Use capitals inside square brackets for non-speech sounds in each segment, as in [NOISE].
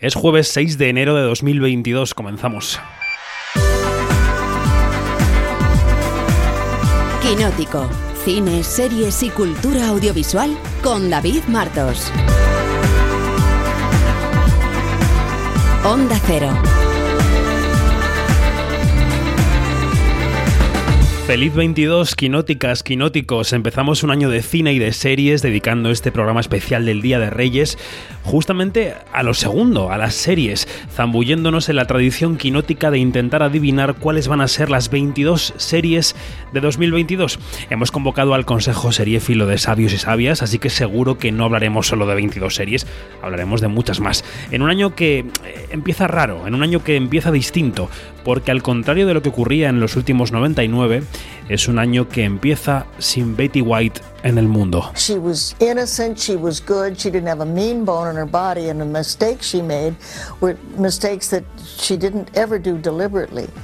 Es jueves 6 de enero de 2022, comenzamos. Quinótico, cine, series y cultura audiovisual con David Martos. Onda Cero. Feliz 22, quinóticas, quinóticos. Empezamos un año de cine y de series dedicando este programa especial del Día de Reyes justamente a lo segundo, a las series, zambulléndonos en la tradición quinótica de intentar adivinar cuáles van a ser las 22 series de 2022. Hemos convocado al Consejo Seriéfilo de Sabios y Sabias, así que seguro que no hablaremos solo de 22 series, hablaremos de muchas más. En un año que eh, empieza raro, en un año que empieza distinto, porque al contrario de lo que ocurría en los últimos 99, es un año que empieza sin Betty White en el mundo.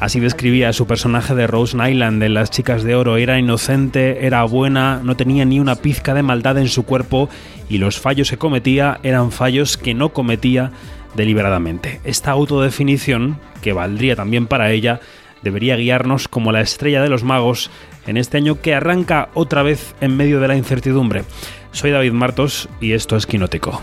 Así describía a su personaje de Rose Nyland en Las Chicas de Oro. Era inocente, era buena, no tenía ni una pizca de maldad en su cuerpo y los fallos que cometía eran fallos que no cometía deliberadamente. Esta autodefinición, que valdría también para ella, debería guiarnos como la estrella de los magos en este año que arranca otra vez en medio de la incertidumbre. Soy David Martos y esto es Quinótico.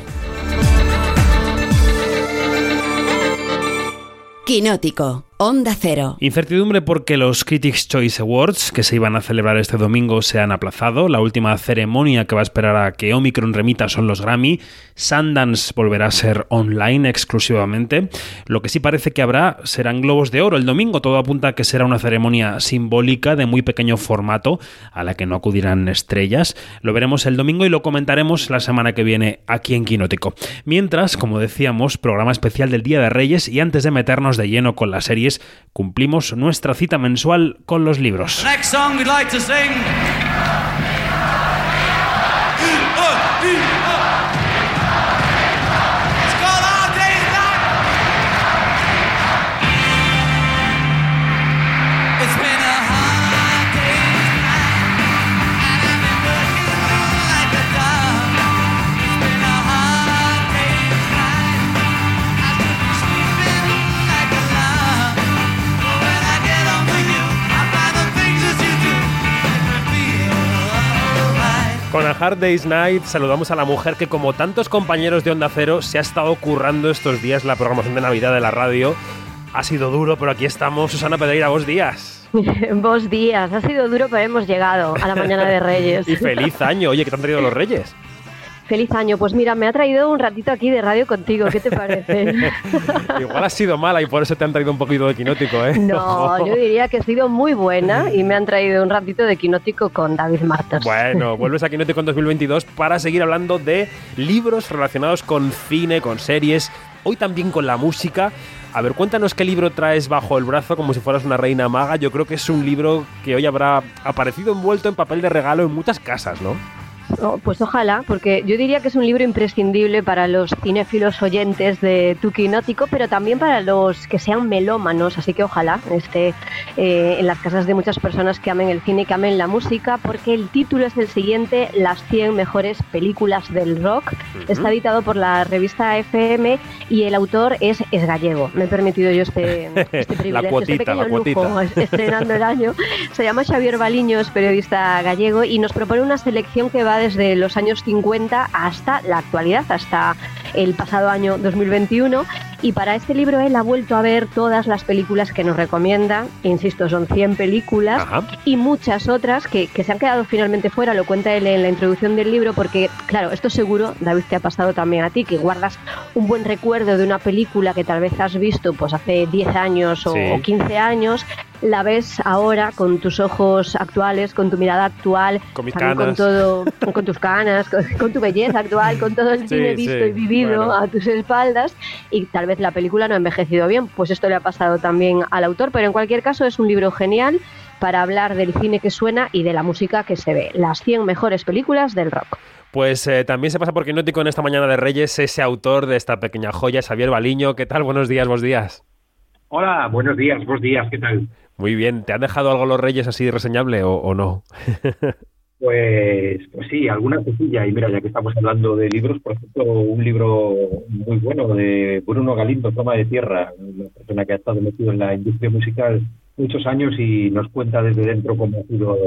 Quinótico Onda Cero. Incertidumbre porque los Critics' Choice Awards, que se iban a celebrar este domingo, se han aplazado. La última ceremonia que va a esperar a que Omicron remita son los Grammy. Sundance volverá a ser online exclusivamente. Lo que sí parece que habrá serán globos de oro el domingo. Todo apunta a que será una ceremonia simbólica de muy pequeño formato, a la que no acudirán estrellas. Lo veremos el domingo y lo comentaremos la semana que viene aquí en Quinótico. Mientras, como decíamos, programa especial del Día de Reyes y antes de meternos de lleno con la serie cumplimos nuestra cita mensual con los libros. A Hard Day's Night saludamos a la mujer que como tantos compañeros de Onda Cero se ha estado currando estos días la programación de Navidad de la radio. Ha sido duro, pero aquí estamos. Susana Pedreira, vos días. [LAUGHS] vos días. Ha sido duro, pero hemos llegado a la mañana de [LAUGHS] Reyes. y feliz año. Oye, ¿qué te han traído los Reyes? Feliz año. Pues mira, me ha traído un ratito aquí de radio contigo. ¿Qué te parece? [LAUGHS] Igual ha sido mala y por eso te han traído un poquito de quinótico, ¿eh? No, [LAUGHS] yo diría que he sido muy buena y me han traído un ratito de quinótico con David Martos. Bueno, [LAUGHS] vuelves a Quinótico en 2022 para seguir hablando de libros relacionados con cine, con series, hoy también con la música. A ver, cuéntanos qué libro traes bajo el brazo como si fueras una reina maga. Yo creo que es un libro que hoy habrá aparecido envuelto en papel de regalo en muchas casas, ¿no? Oh, pues ojalá, porque yo diría que es un libro imprescindible para los cinéfilos oyentes de Tuquinótico, pero también para los que sean melómanos, así que ojalá esté eh, en las casas de muchas personas que amen el cine y que amen la música, porque el título es el siguiente, Las 100 mejores películas del rock. Está editado por la revista FM y el autor es, es gallego. Me he permitido yo este, [LAUGHS] este privilegio, este pequeño lujo, estrenando el año. Se llama Xavier Baliño, es periodista gallego, y nos propone una selección que va desde los años 50 hasta la actualidad, hasta el pasado año 2021. Y para este libro él ha vuelto a ver todas las películas que nos recomienda, insisto, son 100 películas y muchas otras que, que, se han quedado finalmente fuera, lo cuenta él en la introducción del libro, porque claro, esto seguro, David, te ha pasado también a ti, que guardas un buen recuerdo de una película que tal vez has visto pues hace 10 años o, o 15 años. La ves ahora con tus ojos actuales, con tu mirada actual, con, con todo, con tus canas, con, tu belleza actual, con todo el cine visto y vivido a tus espaldas y tal vez la película no ha envejecido bien, pues esto le ha pasado también al autor, pero en cualquier caso es un libro genial para hablar del cine que suena y de la música que se ve, las 100 mejores películas del rock. Pues eh, también se pasa por Quinótico en esta mañana de Reyes ese autor de esta pequeña joya, Xavier Baliño. ¿Qué tal? Buenos días, buenos días. Hola, buenos días, buenos días, ¿qué tal? Muy bien, ¿te han dejado algo los Reyes así reseñable o, o no? [LAUGHS] Pues, pues sí, alguna cosilla. Y mira, ya que estamos hablando de libros, por ejemplo, un libro muy bueno de Bruno Galindo, Toma de Tierra, una persona que ha estado metido en la industria musical muchos años y nos cuenta desde dentro cómo ha sido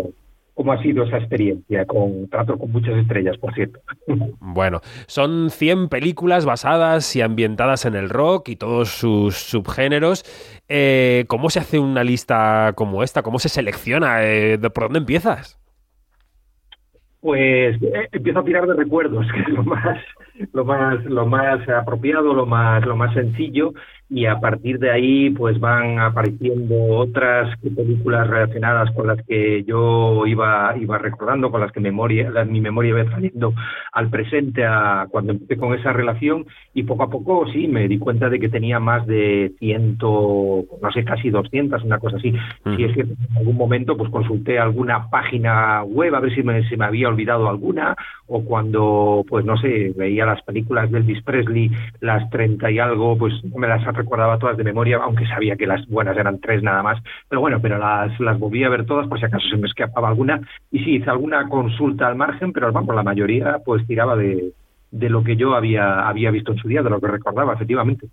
cómo ha sido esa experiencia con trato con muchas estrellas, por cierto. [LAUGHS] Bueno, son 100 películas basadas y ambientadas en el rock y todos sus subgéneros. Eh, ¿Cómo se hace una lista como esta? ¿Cómo se selecciona? Eh, ¿Por dónde empiezas? Pues eh, empiezo a tirar de recuerdos, [LAUGHS] que es lo más, lo más, lo más apropiado, lo más, lo más sencillo, y a partir de ahí pues van apareciendo otras películas relacionadas con las que yo iba iba recordando con las que memoria mi memoria iba trayendo al presente a cuando empecé con esa relación. Y poco a poco sí me di cuenta de que tenía más de ciento no sé casi doscientas una cosa así. Si es que en algún momento pues consulté alguna página web a ver si me, se me había olvidado alguna o cuando pues no sé veía las películas de Elvis Presley las treinta y algo pues me las recordaba todas de memoria, aunque sabía que las buenas eran tres nada más. Pero bueno, pero las, las volví a ver todas por si acaso se me escapaba alguna. Y sí, hice alguna consulta al margen, pero vamos, la mayoría pues tiraba de, de lo que yo había, había visto en su día, de lo que recordaba, efectivamente.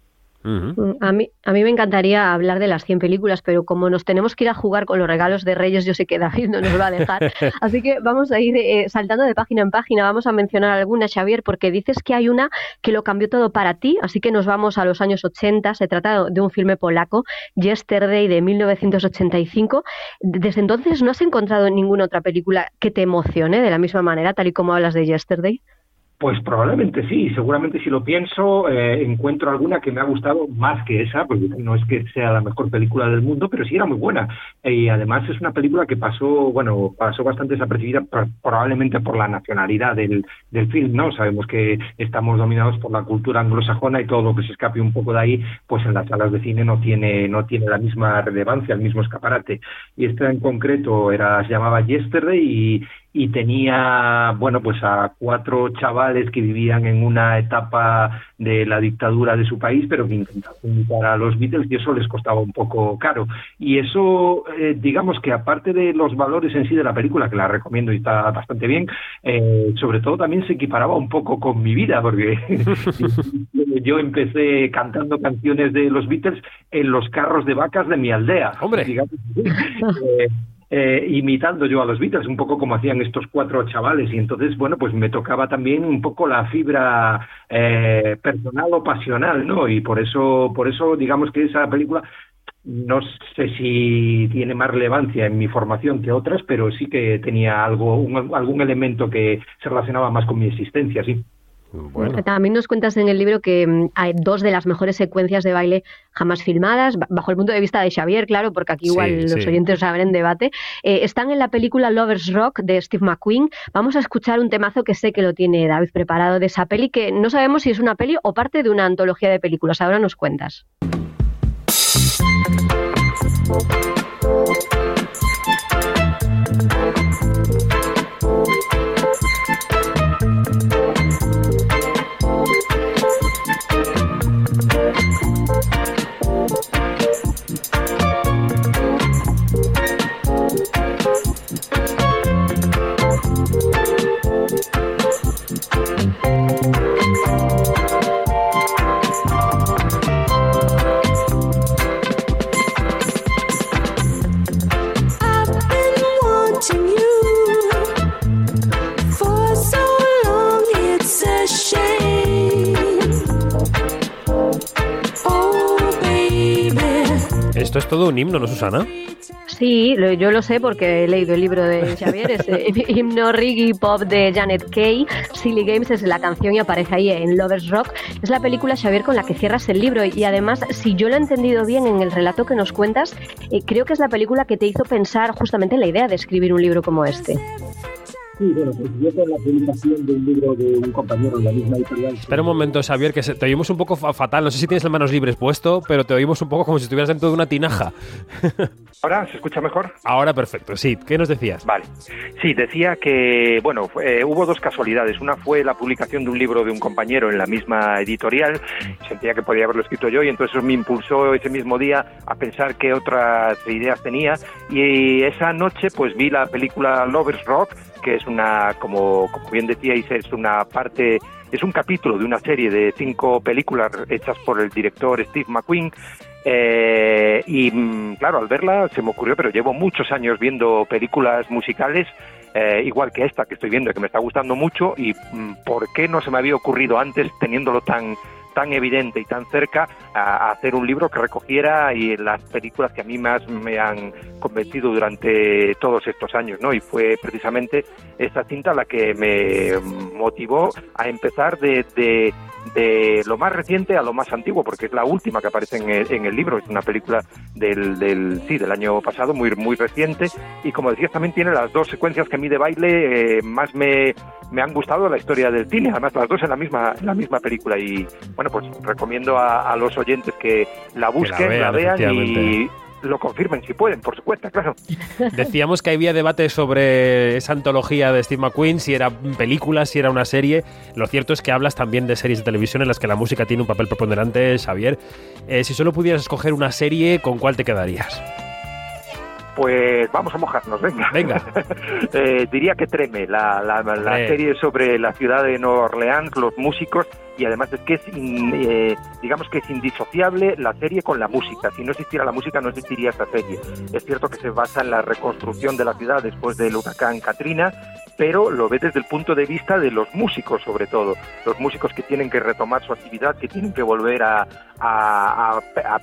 Mm, a, mí, a mí me encantaría hablar de las 100 películas, pero como nos tenemos que ir a jugar con los regalos de Reyes, yo sé que David no nos va a dejar. [LAUGHS] Así que vamos a ir eh, saltando de página en página, vamos a mencionar alguna, Xavier, porque dices que hay una que lo cambió todo para ti, así que nos vamos a los años 80. Se trata de un filme polaco, Yesterday, de 1985. Desde entonces, ¿no has encontrado ninguna otra película que te emocione de la misma manera, tal y como hablas de Yesterday? Pues probablemente sí, seguramente si lo pienso eh, encuentro alguna que me ha gustado más que esa, porque no es que sea la mejor película del mundo, pero sí era muy buena. Y además es una película que pasó, bueno, pasó bastante desapercibida probablemente por la nacionalidad del, del film, ¿no? Sabemos que estamos dominados por la cultura anglosajona y todo lo que se escape un poco de ahí, pues en las salas de cine no tiene, no tiene la misma relevancia, el mismo escaparate. Y esta en concreto era, se llamaba Yesterday y, y tenía, bueno, pues a cuatro chavales que vivían en una etapa de la dictadura de su país, pero que intentaban invitar a los Beatles y eso les costaba un poco caro. Y eso, eh, digamos que aparte de los valores en sí de la película, que la recomiendo y está bastante bien, eh, sobre todo también se equiparaba un poco con mi vida, porque [LAUGHS] yo empecé cantando canciones de los Beatles en los carros de vacas de mi aldea. Hombre. [LAUGHS] Eh, eh, imitando yo a los Beatles, un poco como hacían estos cuatro chavales. Y entonces, bueno, pues me tocaba también un poco la fibra eh, personal o pasional, ¿no? Y por eso, por eso, digamos que esa película no sé si tiene más relevancia en mi formación que otras, pero sí que tenía algo, algún elemento que se relacionaba más con mi existencia, sí. También nos cuentas en el libro que mm, hay dos de las mejores secuencias de baile jamás filmadas, bajo el punto de vista de Xavier, claro, porque aquí igual los oyentes saben en debate. Eh, están en la película Lovers Rock de Steve McQueen. Vamos a escuchar un temazo que sé que lo tiene David preparado de esa peli, que no sabemos si es una peli o parte de una antología de películas. Ahora nos cuentas. Esto es todo un himno, ¿no, Susana? Sí, yo lo sé porque he leído el libro de Xavier, es el [LAUGHS] himno reggae pop de Janet Kay. Silly Games es la canción y aparece ahí en Lovers Rock. Es la película Xavier con la que cierras el libro y además, si yo lo he entendido bien en el relato que nos cuentas, eh, creo que es la película que te hizo pensar justamente en la idea de escribir un libro como este. Sí, bueno, pues yo con la publicación de un libro de un compañero de la misma editorial. Espera un momento, Xavier, que te oímos un poco fatal. No sé si tienes las manos libres puesto, pero te oímos un poco como si estuvieras dentro de una tinaja. [LAUGHS] ¿Ahora se escucha mejor? Ahora perfecto, sí. ¿Qué nos decías? Vale. Sí, decía que, bueno, eh, hubo dos casualidades. Una fue la publicación de un libro de un compañero en la misma editorial. Sentía que podía haberlo escrito yo y entonces eso me impulsó ese mismo día a pensar qué otras ideas tenía. Y esa noche, pues vi la película Lovers Rock que es una, como, como bien decíais, es una parte es un capítulo de una serie de cinco películas hechas por el director Steve McQueen. Eh, y mm, claro, al verla se me ocurrió, pero llevo muchos años viendo películas musicales, eh, igual que esta que estoy viendo, que me está gustando mucho, y mm, ¿por qué no se me había ocurrido antes teniéndolo tan tan evidente y tan cerca a, hacer un libro que recogiera y las películas que a mí más me han convencido durante todos estos años, ¿no? Y fue precisamente esta cinta la que me motivó a empezar de, de, lo más reciente a lo más antiguo, porque es la última que aparece en el, en el libro, es una película del, del, sí, del año pasado, muy, muy reciente, y como decías, también tiene las dos secuencias que a mí de baile eh, más me, me han gustado la historia del cine, además las dos en la misma, en la misma película, y bueno, pues recomiendo a, los oyentes que la busquen, la vean, y lo confirmen si pueden, por supuesto, claro. [LAUGHS] Decíamos que había debate sobre esa antología de Steve McQueen, si era película, si era una serie. Lo cierto es que hablas también de series de televisión en las que la música tiene un papel preponderante, Xavier. Eh, si solo pudieras escoger una serie, ¿con cuál te quedarías? Pues vamos a mojarnos, venga. Venga. [LAUGHS] Eh, diría que Treme, la, la, serie sobre la ciudad de Nueva Orleans, los músicos, y además es que es, eh, digamos que es indisociable la serie con la música. Si no existiera la música, no existiría esta serie. Es cierto que se basa en la reconstrucción de la ciudad después del huracán Katrina, pero lo ve desde el punto de vista de los músicos, sobre todo. Los músicos que tienen que retomar su actividad, que tienen que volver a, a, a, a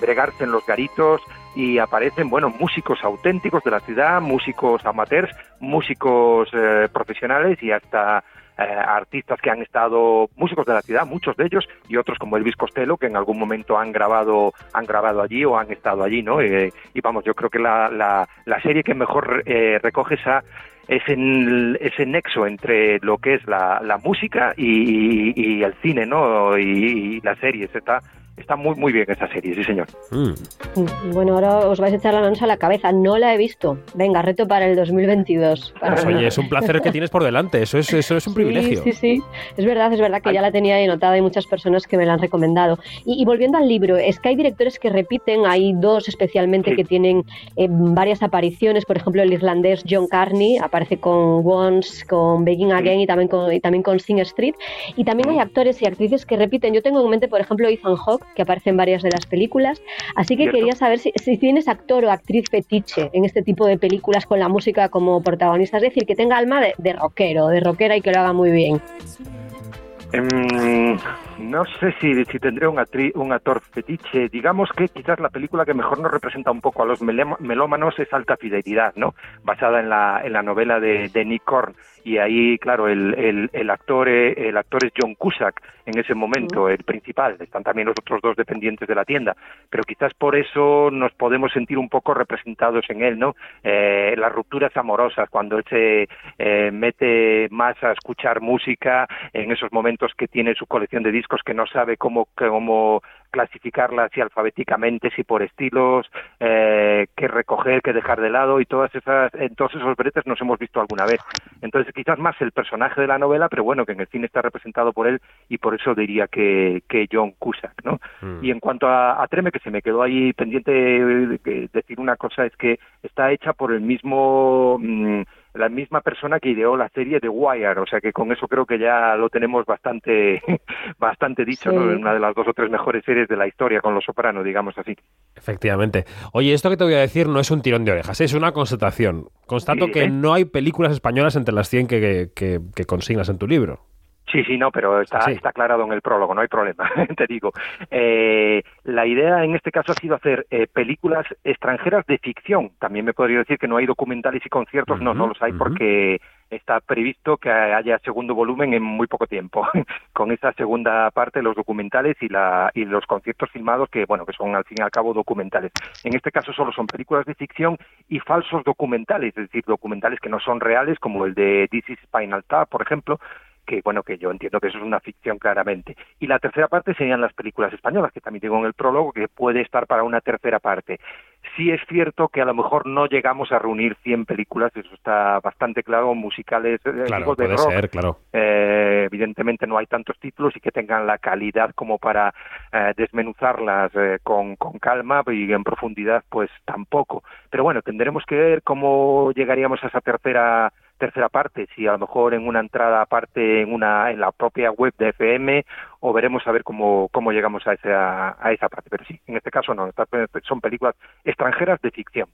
bregarse en los garitos, y aparecen, bueno, músicos auténticos de la ciudad, músicos amateurs, músicos eh, profesionales y hasta eh, artistas que han estado, músicos de la ciudad, muchos de ellos, y otros como Elvis Costello, que en algún momento han grabado, han grabado allí o han estado allí, ¿no? Eh, y vamos, yo creo que la, la, la serie que mejor recoge esa ese, ese nexo entre lo que es la, la música y, y, el cine, ¿no? Y, y las series, está está muy muy bien esa serie, sí señor. Mm. Bueno, ahora os vais a echar la lanza a la cabeza. No la he visto. Venga, reto para el 2022. Pues oye, es un placer que tienes por delante. Eso es, eso es un privilegio. Sí, sí, Es verdad, es verdad que ya la tenía ahí anotada. Hay muchas personas que me la han recomendado. Y, volviendo al libro, es que hay directores que repiten. Hay dos especialmente que tienen eh, varias apariciones. Por ejemplo, el irlandés John Carney aparece con Once, con Begging Again y también con, y también con Sing Street. Y también hay actores y actrices que repiten. Yo tengo en mente, por ejemplo, Ethan Hawke, que aparece en varias de las películas. Así que quería saber si, tienes actor o actriz fetiche en este tipo de películas con la música como protagonista, es decir, que tenga alma de, de rockero, de rockera y que lo haga muy bien. Em, no sé si, si tendré un, un actor fetiche. Digamos que quizás la película que mejor nos representa un poco a los melómanos es Alta Fidelidad, ¿no? Basada en la, en la novela de, de Nick Korn. Y ahí, claro, el, el, el, actor, el actor es John Cusack en ese momento, el principal. Están también los otros dos dependientes de la tienda. Pero quizás por eso nos podemos sentir un poco representados en él, ¿no? Eh, las rupturas amorosas, cuando él se eh, mete más a escuchar música en esos momentos que tiene su colección de discos que no sabe cómo, cómo clasificarlas si alfabéticamente, si por estilos, eh, qué recoger, qué dejar de lado y todas esas, en todos esos bretes nos hemos visto alguna vez. Entonces quizás más el personaje de la novela, pero bueno, que en el cine está representado por él y por eso diría que, que John Cusack, ¿no? Mm. Y en cuanto a, Treme, que se me quedó ahí pendiente de, decir una cosa, es que está hecha por el mismo... Mm, la misma persona que ideó la serie de Wire, o sea que con eso creo que ya lo tenemos bastante [LAUGHS] bastante dicho, ¿no? Una de las dos o tres mejores series de la historia con Los Sopranos, digamos así. Efectivamente. Oye, esto que te voy a decir no es un tirón de orejas, es una constatación. Constato que ¿eh? no hay películas españolas entre las 100 que, que, que consignas en tu libro. Sí, sí, no, pero está, está aclarado en el prólogo, no hay problema, [LAUGHS] te digo. Eh, la idea en este caso ha sido hacer eh, películas extranjeras de ficción. También me podría decir que no hay documentales y conciertos, no, no los hay porque está previsto que haya segundo volumen en muy poco tiempo, [LAUGHS] con esa segunda parte, los documentales y, la, y los conciertos filmados que, bueno, que son al fin y al cabo documentales. En este caso solo son películas de ficción y falsos documentales, es decir, documentales que no son reales, como el de This is Spinal Tap, por ejemplo, que bueno, que yo entiendo que eso es una ficción claramente. Y la tercera parte serían las películas españolas, que también tengo en el prólogo, que puede estar para una tercera parte. Sí es cierto que a lo mejor no llegamos a reunir 100 películas, eso está bastante claro, musicales eh, claro, de rock. Ser, claro. Eh, evidentemente no hay tantos títulos y que tengan la calidad como para eh, desmenuzarlas con, con calma y en profundidad pues tampoco. Pero bueno, tendremos que ver cómo llegaríamos a esa tercera tercera parte, si a lo mejor en una entrada aparte en una en la propia web de FM o veremos a ver cómo, cómo llegamos a esa, a esa parte. Pero sí, en este caso no, son películas extranjeras de ficción.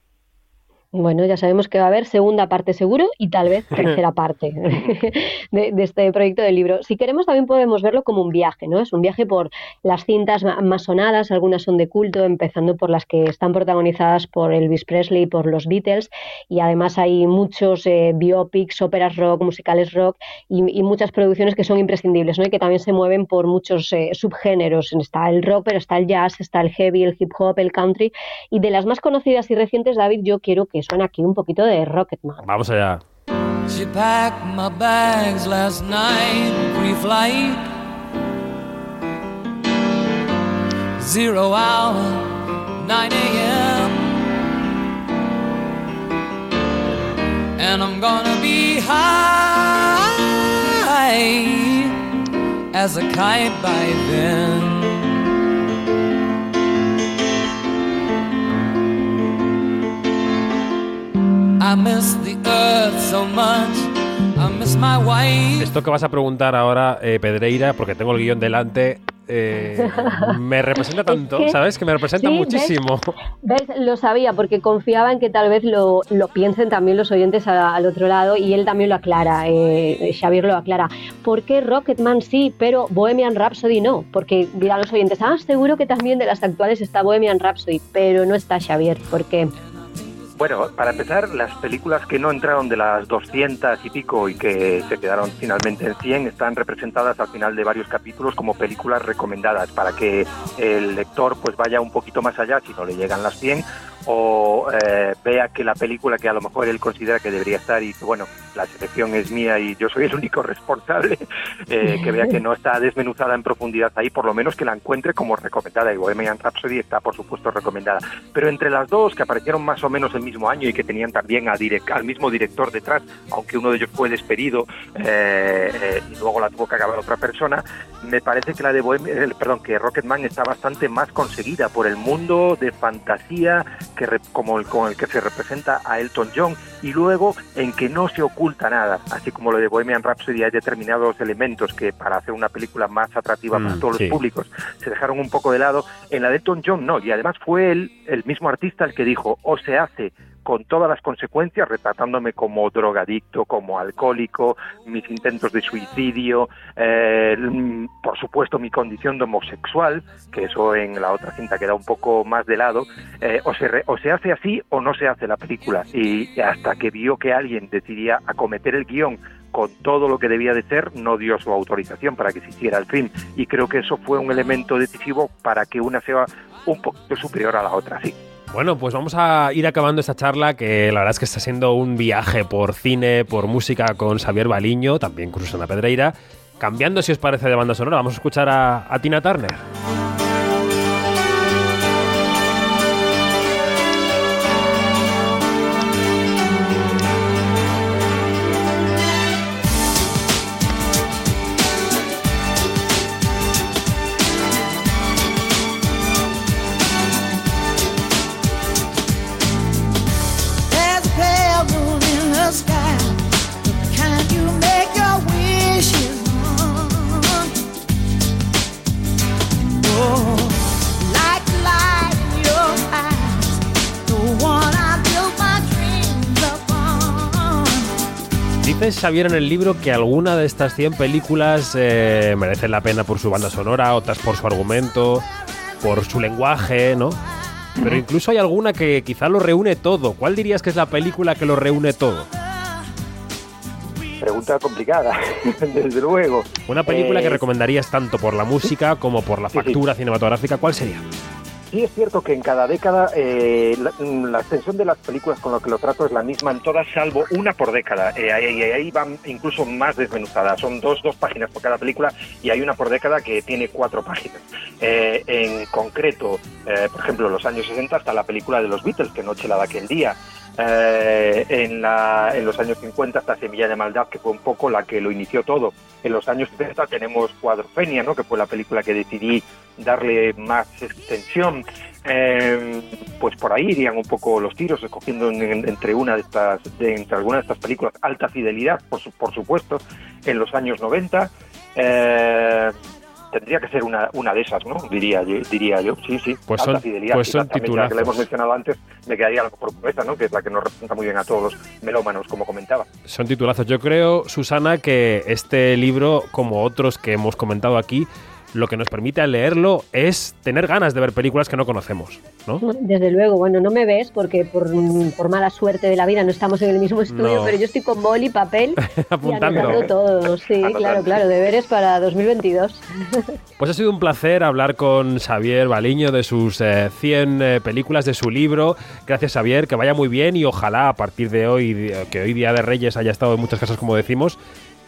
Bueno, ya sabemos que va a haber segunda parte seguro y tal vez [LAUGHS] tercera parte [LAUGHS] de, este proyecto del libro. Si queremos también podemos verlo como un viaje, ¿no? Es un viaje por las cintas más sonadas, algunas son de culto, empezando por las que están protagonizadas por Elvis Presley y por los Beatles, y además hay muchos eh, biopics, óperas rock, musicales rock y, muchas producciones que son imprescindibles, ¿no? Y que también se mueven por muchos eh, subgéneros. Está el rock, pero está el jazz, está el heavy, el hip hop, el country, y de las más conocidas y recientes, David, yo quiero que suena aquí un poquito de Rocketman. Vamos allá. She packed my bags last night, pre-flight. Zero hour, 9 a.m. And I'm gonna be high as a kite by then. Esto que vas a preguntar ahora, eh, Pedreira, porque tengo el guion delante, eh, me representa [LAUGHS] tanto, ¿sabes? Que me representa muchísimo. ¿ves? Lo sabía, porque confiaba en que tal vez lo, piensen también los oyentes al otro lado y él también lo aclara, eh, Xavier lo aclara. ¿Por qué Rocketman sí, pero Bohemian Rhapsody no? Porque dirán los oyentes, ah, seguro que también de las actuales está Bohemian Rhapsody, pero no está Xavier, porque bueno, para empezar, las películas que no entraron de las 200 y pico y que se quedaron finalmente en 100 están representadas al final de varios capítulos como películas recomendadas para que el lector pues vaya un poquito más allá si no le llegan las 100 o eh, vea que la película que a lo mejor él considera que debería estar y bueno, la selección es mía y yo soy el único responsable, [LAUGHS] eh, que vea que no está desmenuzada en profundidad ahí, por lo menos que la encuentre como recomendada y Bohemian Rhapsody está por supuesto recomendada. Pero entre las dos que aparecieron más o menos el mismo año y que tenían también a al mismo director detrás, aunque uno de ellos fue despedido eh, y luego la tuvo que acabar otra persona, me parece que la de Bohemian, perdón, que Rocketman está bastante más conseguida por el mundo de fantasía que como el con el que se representa a Elton John y luego en que no se oculta nada, así como lo de Bohemian Rhapsody hay determinados elementos que para hacer una película más atractiva para mm, todos los públicos se dejaron un poco de lado, en la de Elton John no, y además fue él, el mismo artista el que dijo o se hace con todas las consecuencias, retratándome como drogadicto, como alcohólico, mis intentos de suicidio, eh, por supuesto mi condición de homosexual, que eso en la otra cinta queda un poco más de lado, eh, o, se o se hace así o no se hace la película. Y hasta que vio que alguien decidía acometer el guion con todo lo que debía de ser, no dio su autorización para que se hiciera el film. Y creo que eso fue un elemento decisivo para que una sea un poquito superior a la otra, sí. Bueno, pues vamos a ir acabando esta charla que la verdad es que está siendo un viaje por cine, por música con Xavier Baliño, también con Susana Pedreira. Cambiando, si os parece, de banda sonora, vamos a escuchar a, a Tina Turner. Dices, Xavier, en el libro que alguna de estas 100 películas eh, merecen la pena por su banda sonora, otras por su argumento, por su lenguaje, ¿no? Pero incluso hay alguna que quizá lo reúne todo. ¿Cuál dirías que es la película que lo reúne todo? Pregunta complicada, [LAUGHS] desde luego. Una película que eh, recomendarías tanto por la música como por la factura cinematográfica, ¿cuál sería? Sí es cierto que en cada década eh, la, extensión de las películas con lo que lo trato es la misma en todas, salvo una por década. Eh, ahí, van incluso más desmenuzadas. Son dos, dos páginas por cada película y hay una por década que tiene cuatro páginas. Eh, en concreto, por ejemplo, los años 60 está la película de los Beatles, que noche la de aquel día. Eh, en, la, en los años 50 esta Semilla de Maldad, que fue un poco la que lo inició todo. En los años 70 tenemos Cuadrofenia, ¿no? que fue la película que decidí darle más extensión. Eh, pues por ahí irían un poco los tiros, escogiendo entre una de estas, de, entre algunas de estas películas, Alta Fidelidad, por, por supuesto, en los años 90. Eh, tendría que ser una, una de esas, ¿no? Diría, diría yo, sí, sí. Pues son, fidelidad, pues son titulazos. que la hemos mencionado antes, me quedaría la mejor esta, ¿no? Que es la que nos representa muy bien a todos los melómanos, como comentaba. Son titulazos. Yo creo, Susana, que este libro, como otros que hemos comentado aquí, lo que nos permite al leerlo es tener ganas de ver películas que no conocemos, ¿no? Desde luego, bueno, no me ves porque por, mala suerte de la vida no estamos en el mismo estudio, pero yo estoy con boli, papel [LAUGHS] apuntando y todo. Sí, claro, claro, deberes para 2022. [LAUGHS] Pues ha sido un placer hablar con Xavier Baliño de sus 100 eh, eh, películas, de su libro. Gracias, Xavier, que vaya muy bien y ojalá a partir de hoy, que hoy Día de Reyes haya estado en muchas casas, como decimos,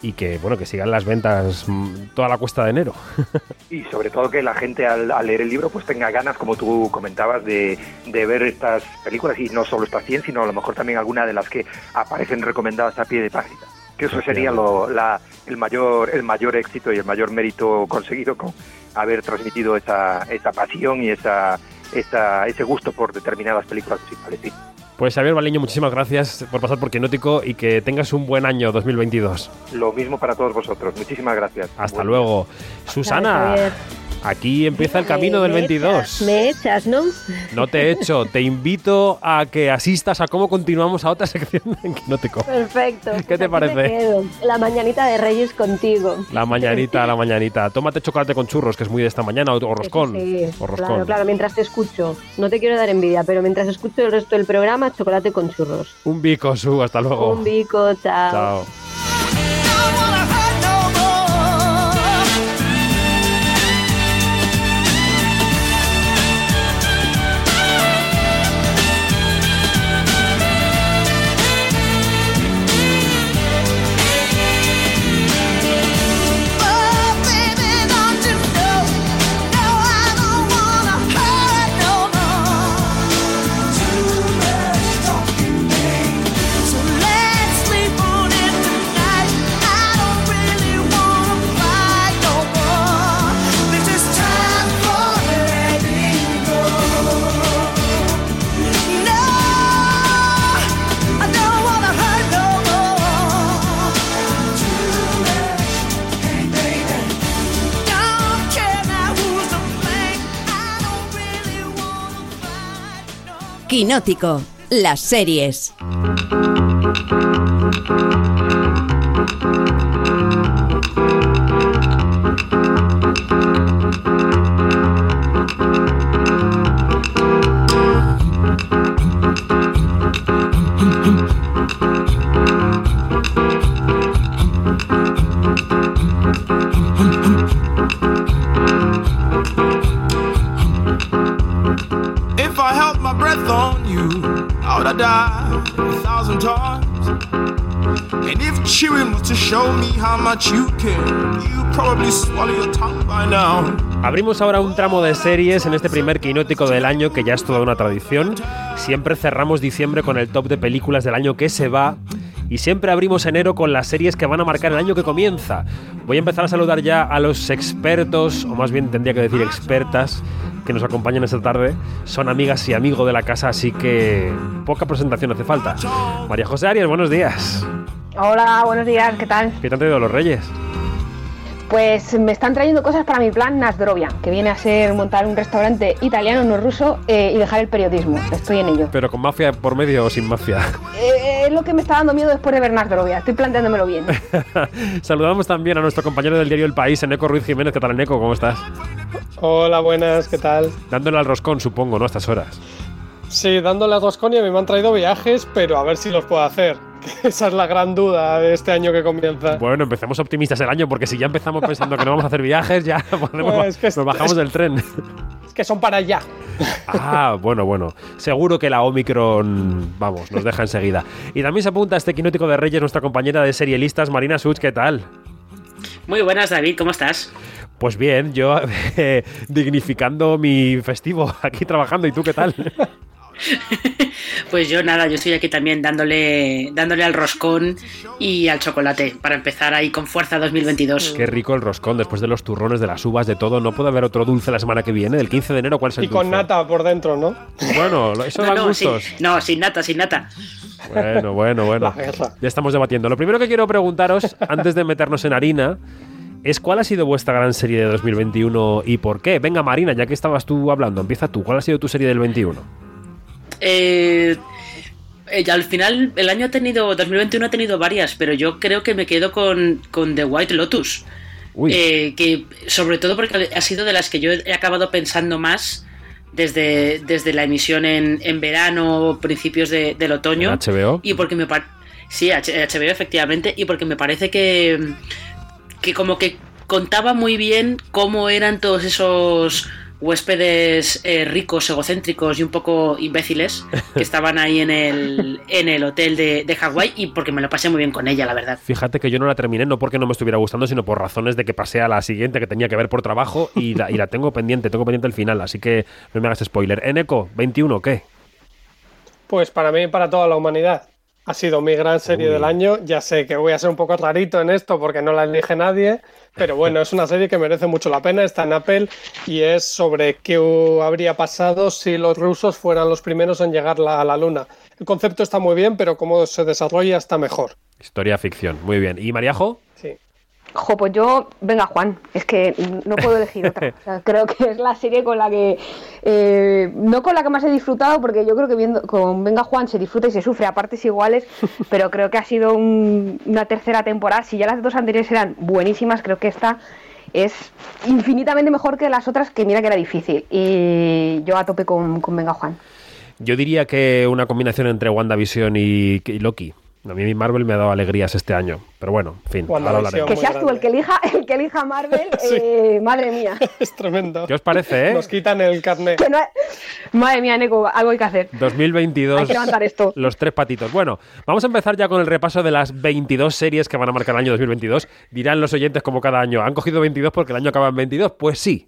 y que bueno que sigan las ventas mm, toda la cuesta de enero. [LAUGHS] y sobre todo que la gente al, leer el libro pues tenga ganas, como tú comentabas, de, de, ver estas películas y no solo estas 100, sino a lo mejor también alguna de las que aparecen recomendadas a pie de página. Que eso sería lo, la, el, mayor, el mayor éxito y el mayor mérito conseguido con haber transmitido esa, esa pasión y esa, esa, ese gusto por determinadas películas musicales. Pues Xavier Baleño, muchísimas gracias por pasar por Quinótico y que tengas un buen año 2022. Lo mismo para todos vosotros. Muchísimas gracias. Hasta luego. Susana. Aquí empieza el camino del 22. Me echas, ¿no? No te echo. Te invito a que asistas a cómo continuamos a otra sección en Quinótico. Perfecto. ¿Qué te parece? La mañanita de Reyes contigo. La mañanita, la mañanita. Tómate chocolate con churros, que es muy de esta mañana, o, roscón. Sí, Claro, claro, mientras te escucho. No te quiero dar envidia, pero mientras escucho el resto del programa, chocolate con churros. Un bico, Su. Hasta luego. Un bico, chao. Chao. Quinótico, las series. Abrimos ahora un tramo de series en este primer quinótico del año que ya es toda una tradición. Siempre cerramos diciembre con el top de películas del año que se va y siempre abrimos enero con las series que van a marcar el año que comienza. Voy a empezar a saludar ya a los expertos, o más bien tendría que decir expertas, que nos acompañan esta tarde. Son amigas y amigos de la casa, así que poca presentación hace falta. María José Arias, buenos días. Hola, buenos días, ¿qué tal? ¿Qué te han traído los Reyes? Pues me están trayendo cosas para mi plan Nasdrovia, que viene a ser montar un restaurante italiano, no ruso, eh, y dejar el periodismo. Estoy en ello. ¿Pero con mafia por medio o sin mafia? Eh, es lo que me está dando miedo después de ver Nasdrovia. Estoy planteándomelo bien. [LAUGHS] Saludamos también a nuestro compañero del diario El País, Eneco Ruiz Jiménez. ¿Qué tal, Eneco? ¿Cómo estás? Hola, buenas, ¿qué tal? Dándole al roscón, supongo, ¿no? A estas horas. Sí, dándole al roscón y a mí me han traído viajes, pero a ver si los puedo hacer. [LAUGHS] Esa es la gran duda de este año que comienza. Bueno, empecemos optimistas el año, porque si ya empezamos pensando que no vamos a hacer viajes, ya [LAUGHS] podemos, nos bajamos del tren. Es que son para allá. Ah, [LAUGHS] bueno, bueno. Seguro que la Omicron, vamos, nos deja enseguida. Y también se apunta a este quinótico de Reyes nuestra compañera de serielistas, Marina Such, ¿qué tal? Muy buenas, David, ¿cómo estás? Pues bien, yo dignificando mi festivo aquí trabajando. ¿Y tú qué tal? [LAUGHS] Pues yo nada, yo estoy aquí también dándole, dándole al roscón y al chocolate para empezar ahí con fuerza 2022. Qué rico el roscón, después de los turrones, de las uvas, de todo. ¿No puede haber otro dulce la semana que viene? ¿El 15 de enero cuál es el Y con dulce? nata por dentro, ¿no? Bueno, eso No, no, sin, gustos. no, sin nata, sin nata. Bueno, bueno, bueno. [LAUGHS] Ya estamos debatiendo. Lo primero que quiero preguntaros, antes de meternos en harina, es cuál ha sido vuestra gran serie de 2021 y por qué. Venga, Marina, ya que estabas tú hablando, empieza tú. ¿Cuál ha sido tu serie del 21? Eh, eh, al final, el año ha tenido, 2021 ha tenido varias, pero yo creo que me quedo con, con The White Lotus. Uy, Eh, que sobre todo porque ha sido de las que yo he acabado pensando más desde, desde la emisión en, en verano, principios de- del otoño. ¿en HBO. Y porque me. Sí, HBO, efectivamente. Y porque me parece que. Que como que contaba muy bien cómo eran todos esos huéspedes eh, ricos, egocéntricos y un poco imbéciles que estaban ahí en el, en el hotel de, de Hawái. Y porque me lo pasé muy bien con ella, la verdad. Fíjate que yo no la terminé, no porque no me estuviera gustando, sino por razones de que pasé a la siguiente que tenía que ver por trabajo y la, y la tengo pendiente, tengo pendiente el final, así que no me hagas spoiler. Eneco, 21, ¿qué? Pues para mí y para toda la humanidad. Ha sido mi gran serie Uy. del año. Ya sé que voy a ser un poco rarito en esto porque no la elige nadie, pero bueno, es una serie que merece mucho la pena. Está en Apple y es sobre qué habría pasado si los rusos fueran los primeros en llegar la- a la Luna. El concepto está muy bien, pero cómo se desarrolla está mejor. Historia ficción, muy bien. ¿Y Mariajo? Sí. Jo, pues yo, venga Juan, es que no puedo elegir otra. [LAUGHS] O sea, creo que es la serie con la que, eh, no con la que más he disfrutado, porque yo creo que viendo, con Venga Juan se disfruta y se sufre a partes iguales, [LAUGHS] pero creo que ha sido un- una tercera temporada. Si ya las dos anteriores eran buenísimas, creo que esta es infinitamente mejor que las otras, que mira que era difícil. Y yo a tope con, con Venga Juan. Yo diría que una combinación entre WandaVision y, y Loki. A mí Marvel me ha dado alegrías este año, pero bueno, en fin, ahora hablaremos. Que seas tú el que elija, el que elija Marvel, [LAUGHS] Sí. eh, madre mía. [LAUGHS] Es tremendo. ¿Qué os parece, eh? Nos quitan el carnet. Que no Madre mía, Neko, algo hay que hacer. 2022. Hay que levantar esto. Los tres patitos. Bueno, vamos a empezar ya con el repaso de las 22 series que van a marcar el año 2022. Dirán los oyentes como cada año, ¿han cogido 22 porque el año acaba en 22? Pues sí.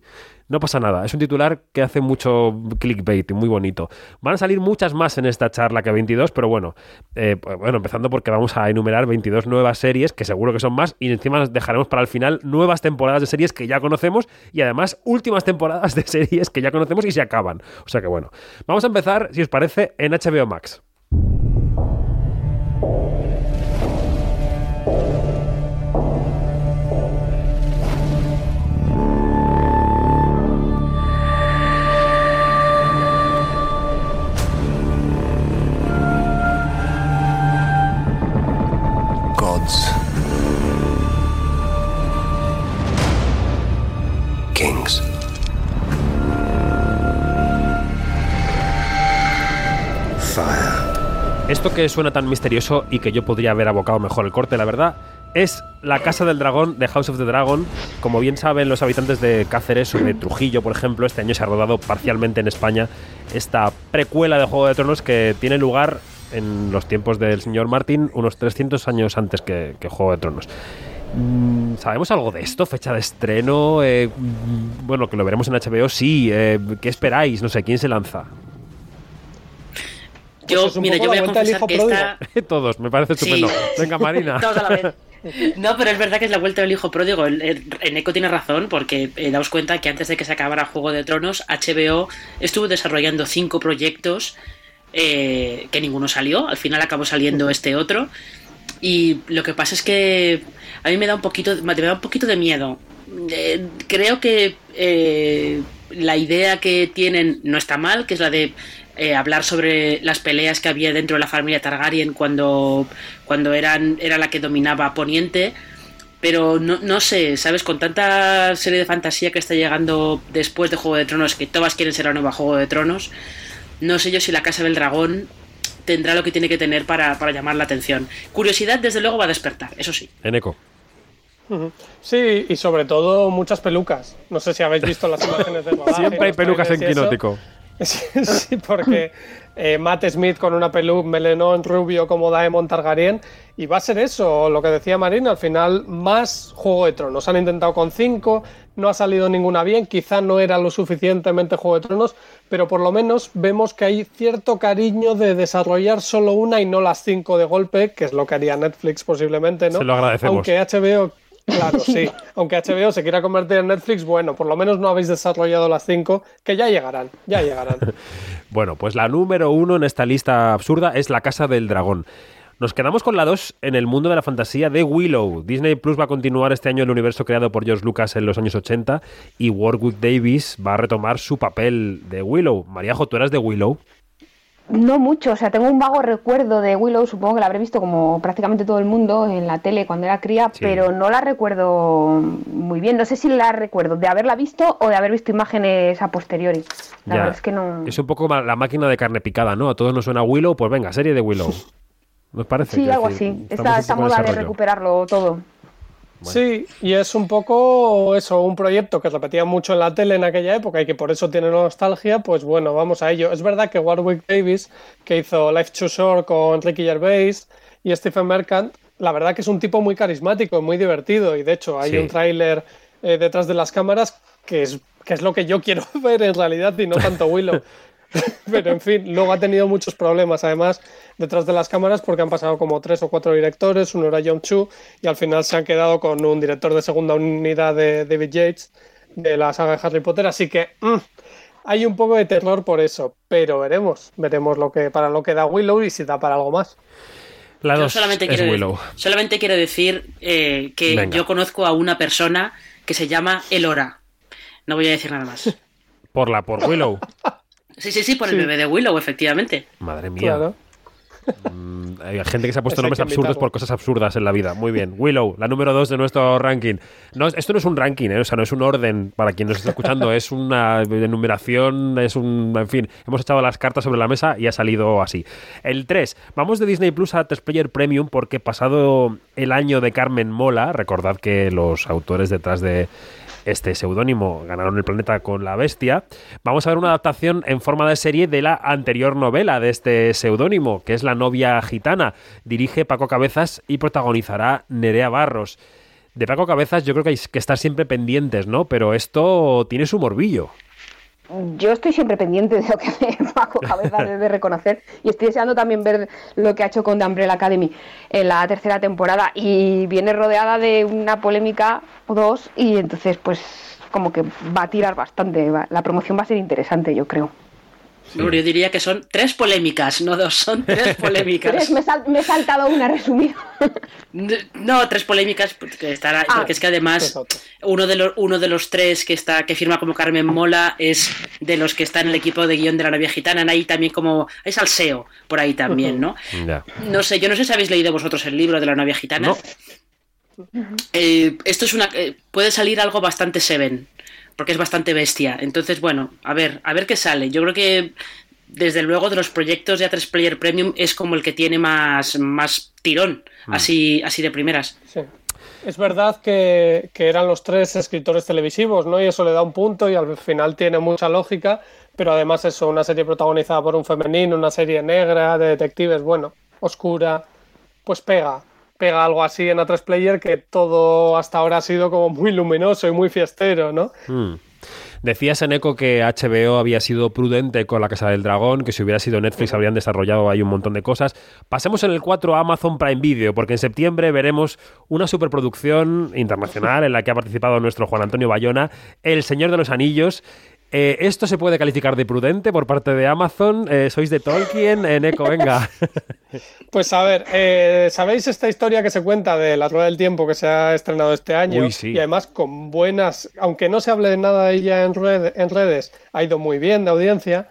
No pasa nada, es un titular que hace mucho clickbait y muy bonito. Van a salir muchas más en esta charla que 22, pero bueno, eh, pues bueno, empezando porque vamos a enumerar 22 nuevas series, que seguro que son más, y encima nos dejaremos para el final nuevas temporadas de series que ya conocemos y además últimas temporadas de series que ya conocemos y se acaban. O sea que bueno, vamos a empezar, si os parece, en HBO Max. Gods. Kings. Fire. Esto que suena tan misterioso y que yo podría haber abocado mejor el corte, la verdad, es la Casa del Dragón de House of the Dragon. Como bien saben los habitantes de Cáceres o de Trujillo, por ejemplo, este año se ha rodado parcialmente en España esta precuela de Juego de Tronos que tiene lugar en los tiempos del señor Martin, unos 300 años antes que, que Juego de Tronos. Mm, ¿Sabemos algo de esto? ¿Fecha de estreno? Eh, mm, bueno, que lo veremos en HBO, sí. Eh, ¿Qué esperáis? No sé, ¿quién se lanza? Yo, es un mira, yo voy la a vuelta del confesar hijo que esta. [LAUGHS] Todos, me parece estupendo. Sí. Venga, Marina. [LAUGHS] Todos a la vez. [LAUGHS] No, pero es verdad que es la vuelta del hijo pródigo. El- el- Eneco tiene razón, porque eh, daos cuenta que antes de que se acabara Juego de Tronos, HBO estuvo desarrollando cinco proyectos eh, que ninguno salió. Al final acabó saliendo este otro. Y lo que pasa es que a mí me da un poquito, me da un poquito de miedo. Eh, creo que eh, la idea que tienen no está mal, que es la de eh, hablar sobre las peleas que había dentro de la familia Targaryen cuando, cuando eran, era la que dominaba Poniente. Pero no, no sé, ¿sabes? Con tanta serie de fantasía que está llegando después de Juego de Tronos, que todas quieren ser la nueva Juego de Tronos, no sé yo si la Casa del Dragón tendrá lo que tiene que tener para, para llamar la atención. Curiosidad, desde luego, va a despertar, eso sí. Eneco. Ujú. Sí, y sobre todo muchas pelucas. No sé si habéis visto las imágenes de rodaje, Siempre hay pelucas en. Quinótico. [LAUGHS] Sí, sí, porque eh, Matt Smith con una peluca, melenón rubio como Daemon Targaryen, y va a ser eso, lo que decía Marina, al final más Juego de Tronos. Han intentado con cinco, no ha salido ninguna bien, quizá no era lo suficientemente Juego de Tronos, pero por lo menos vemos que hay cierto cariño de desarrollar solo una y no las cinco de golpe, que es lo que haría Netflix posiblemente, ¿no? Se lo agradecemos. Aunque HBO Claro, sí. Aunque HBO se quiera convertir en Netflix, bueno, por lo menos no habéis desarrollado las cinco, que ya llegarán, ya llegarán. [LAUGHS] Bueno, pues la número uno en esta lista absurda es La Casa del Dragón. Nos quedamos con la 2 en el mundo de la fantasía de Willow. Disney Plus va a continuar este año el universo creado por George Lucas en los años 80 y Warwick Davis va a retomar su papel de Willow. Maríajo, ¿tú eras de Willow? No mucho, o sea, tengo un vago recuerdo de Willow, supongo que la habré visto como prácticamente todo el mundo en la tele cuando era cría, Sí. pero no la recuerdo muy bien. No sé si la recuerdo de haberla visto o de haber visto imágenes a posteriori. La Ya. verdad es que no. Es un poco la máquina de carne picada, ¿no? A todos nos suena Willow, pues venga, serie de Willow. [LAUGHS] ¿Nos parece? Sí, algo decir, así. Esta, esta moda de recuperarlo todo. Sí, y es un poco eso, un proyecto que repetía mucho en la tele en aquella época y que por eso tiene nostalgia, pues bueno, vamos a ello. Es verdad que Warwick Davis, que hizo Life Too Short con Ricky Gervais y Stephen Merchant, la verdad que es un tipo muy carismático, muy divertido y de hecho hay Sí. un tráiler eh, detrás de las cámaras que es, que es lo que yo quiero [LAUGHS] ver en realidad y no tanto Willow. [LAUGHS] [LAUGHS] Pero en fin, luego ha tenido muchos problemas además detrás de las cámaras porque han pasado como tres o cuatro directores, uno era John Chu y al final se han quedado con un director de segunda unidad de David Yates de la saga de Harry Potter, así que mm, hay un poco de terror por eso, pero veremos, veremos lo que para lo que da Willow y si da para algo más. La Yo 2 solamente es quiero, Willow. solamente quiero decir eh, que Venga. yo conozco a una persona que se llama Elora. No voy a decir nada más. Por la, por Willow. [LAUGHS] Sí, sí, sí, por el Sí. bebé de Willow, efectivamente. Madre mía. Claro. Mm, Hay gente que se ha [LAUGHS] puesto nombres absurdos por cosas absurdas en la vida. Muy bien. Willow, la número 2 de nuestro ranking. No, esto no es un ranking, ¿eh? o sea, no es un orden para quien nos está escuchando, es una enumeración, es un. En fin, hemos echado las cartas sobre la mesa y ha salido así. El 3. Vamos de Disney Plus a 3 Player Premium porque pasado el año de Carmen Mola, recordad que los autores detrás de este seudónimo ganaron el planeta con la bestia. Vamos a ver una adaptación en forma de serie de la anterior novela de este seudónimo, que es La novia gitana. Dirige Paco Cabezas y protagonizará Nerea Barros. De Paco Cabezas yo creo que hay que estar siempre pendientes, ¿no? Pero esto tiene su morbillo. Yo estoy siempre pendiente de lo que hace Paco Cabezas, he de reconocer. Y estoy deseando también ver lo que ha hecho con The Umbrella Academy en la tercera temporada. Y viene rodeada de una polémica o dos. Y entonces, pues, como que va a tirar bastante. va- La promoción va a ser interesante, yo creo. Yo diría que son tres polémicas, no dos, son [LAUGHS] tres polémicas. Tres, me, sal- me he saltado una resumida. No, tres polémicas, porque, estará, Ah, porque es que además uno de, los, uno de los tres que está que firma como Carmen Mola es de los que está en el equipo de guion de la novia gitana. Ahí también como... Es Salseo, por ahí también, ¿no? No sé, yo no sé si habéis leído vosotros el libro de la novia gitana. No. Eh, esto es una. eh, puede salir algo bastante Seven, porque es bastante bestia. Entonces, bueno, a ver, a ver qué sale. Yo creo que desde luego de los proyectos de A3 Player Premium es como el que tiene más, más tirón, Mm. así, así de primeras. Sí. Es verdad que, que eran los tres escritores televisivos, ¿no? Y eso le da un punto y al final tiene mucha lógica, pero además eso, una serie protagonizada por un femenino, una serie negra, de detectives, bueno, oscura, pues pega, pega algo así en A3 Player que todo hasta ahora ha sido como muy luminoso y muy fiestero, ¿no? Mm. Decías en Eco que HBO había sido prudente con la Casa del Dragón, que si hubiera sido Netflix habrían desarrollado ahí un montón de cosas. Pasemos en el 4 a Amazon Prime Video, porque en septiembre veremos una superproducción internacional en la que ha participado nuestro Juan Antonio Bayona, El Señor de los Anillos. Eh, ¿Esto se puede calificar de prudente por parte de Amazon? Eh, ¿Sois de Tolkien? En Eco, venga. [LAUGHS] Pues a ver, eh, ¿sabéis esta historia que se cuenta de La Rueda del Tiempo que se ha estrenado este año? Uy, sí. Y además con buenas, aunque no se hable de nada de ella en, red- en redes, ha ido muy bien de audiencia.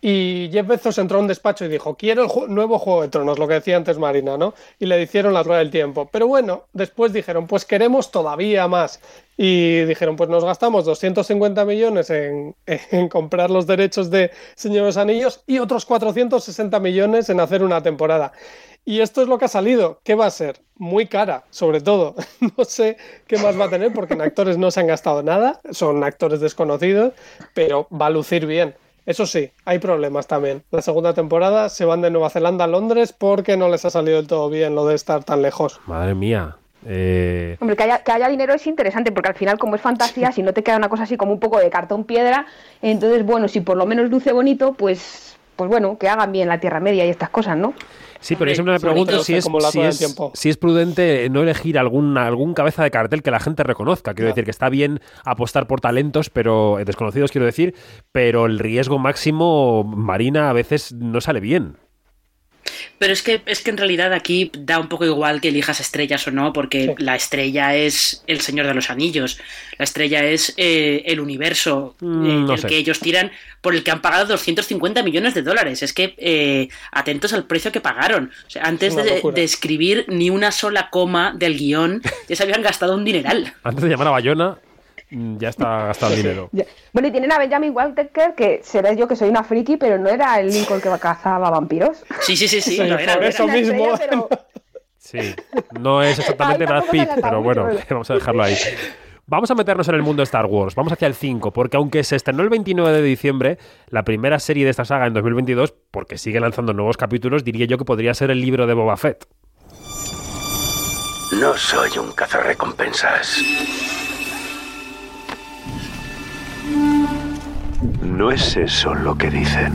Y Jeff Bezos entró a un despacho y dijo, quiero el ju- nuevo Juego de Tronos, lo que decía antes Marina, ¿no? Y le hicieron la Rueda del Tiempo. Pero bueno, después dijeron, pues queremos todavía más. Y dijeron, pues nos gastamos 250 millones [LAUGHS] en, comprar los derechos de Señor Anillos y otros 460 millones en hacer una temporada. Y esto es lo que ha salido. ¿Qué va a ser? Muy cara, sobre todo. [LAUGHS] No sé qué más va a tener porque en actores no se han gastado nada, son actores desconocidos, pero va a lucir bien. Eso sí, hay problemas también. La segunda temporada se van de Nueva Zelanda a Londres porque no les ha salido del todo bien lo de estar tan lejos. Madre mía. Eh, Hombre, que haya, que haya dinero es interesante porque al final, como es fantasía, si no te queda una cosa así como un poco de cartón piedra, entonces, bueno, si por lo menos luce bonito, pues, pues bueno, que hagan bien la Tierra Media y estas cosas, ¿no? Sí, pero yo siempre me pregunto si es, si, es, tiempo. si es prudente no elegir algún, algún cabeza de cartel que la gente reconozca. Quiero decir que está bien apostar por talentos, pero eh, desconocidos quiero decir, pero el riesgo máximo marina a veces no sale bien. Pero es que, es que en realidad aquí da un poco igual que elijas estrellas o no, porque la estrella es el Señor de los Anillos. La estrella es eh, el universo Mm, eh, no el sé. que ellos tiran, por el que han pagado 250 millones de dólares. Es que eh, atentos al precio que pagaron. O sea, antes de, de escribir ni una sola coma del guion, ya se habían gastado un dineral. Antes de llamar a Bayona, ya está gastado el [LAUGHS] dinero. Ya. Bueno, y tienen a Benjamin Walker, que seré yo que soy una friki, pero no era el Lincoln que cazaba vampiros. Sí, sí, sí, sí, [LAUGHS] Sí, lo era, por eso mismo. estrella, pero- [LAUGHS] Sí, no es exactamente Brad Pitt, pero bueno, vamos a dejarlo ahí. Vamos a meternos en el mundo de Star Wars, vamos hacia el 5, porque aunque se estrenó el 29 de diciembre, la primera serie de esta saga en 2022, porque sigue lanzando nuevos capítulos, diría yo que podría ser el libro de Boba Fett. No soy un cazarrecompensas. No es eso lo que dicen.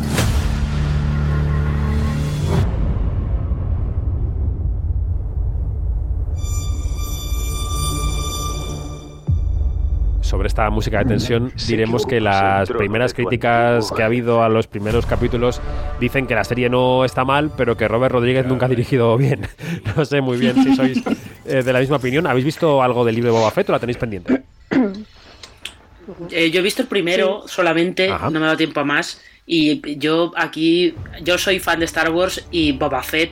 Sobre esta música de tensión, diremos que las primeras críticas que ha habido a los primeros capítulos dicen que la serie no está mal, pero que Robert Rodríguez nunca ha dirigido bien. [LAUGHS] No sé muy bien si sois [LAUGHS] eh, de la misma opinión. ¿Habéis visto algo del libro de Boba Fett o la tenéis pendiente? Eh, yo he visto el primero solamente, Ajá. no me ha dado tiempo a más. Y yo aquí, yo soy fan de Star Wars y Boba Fett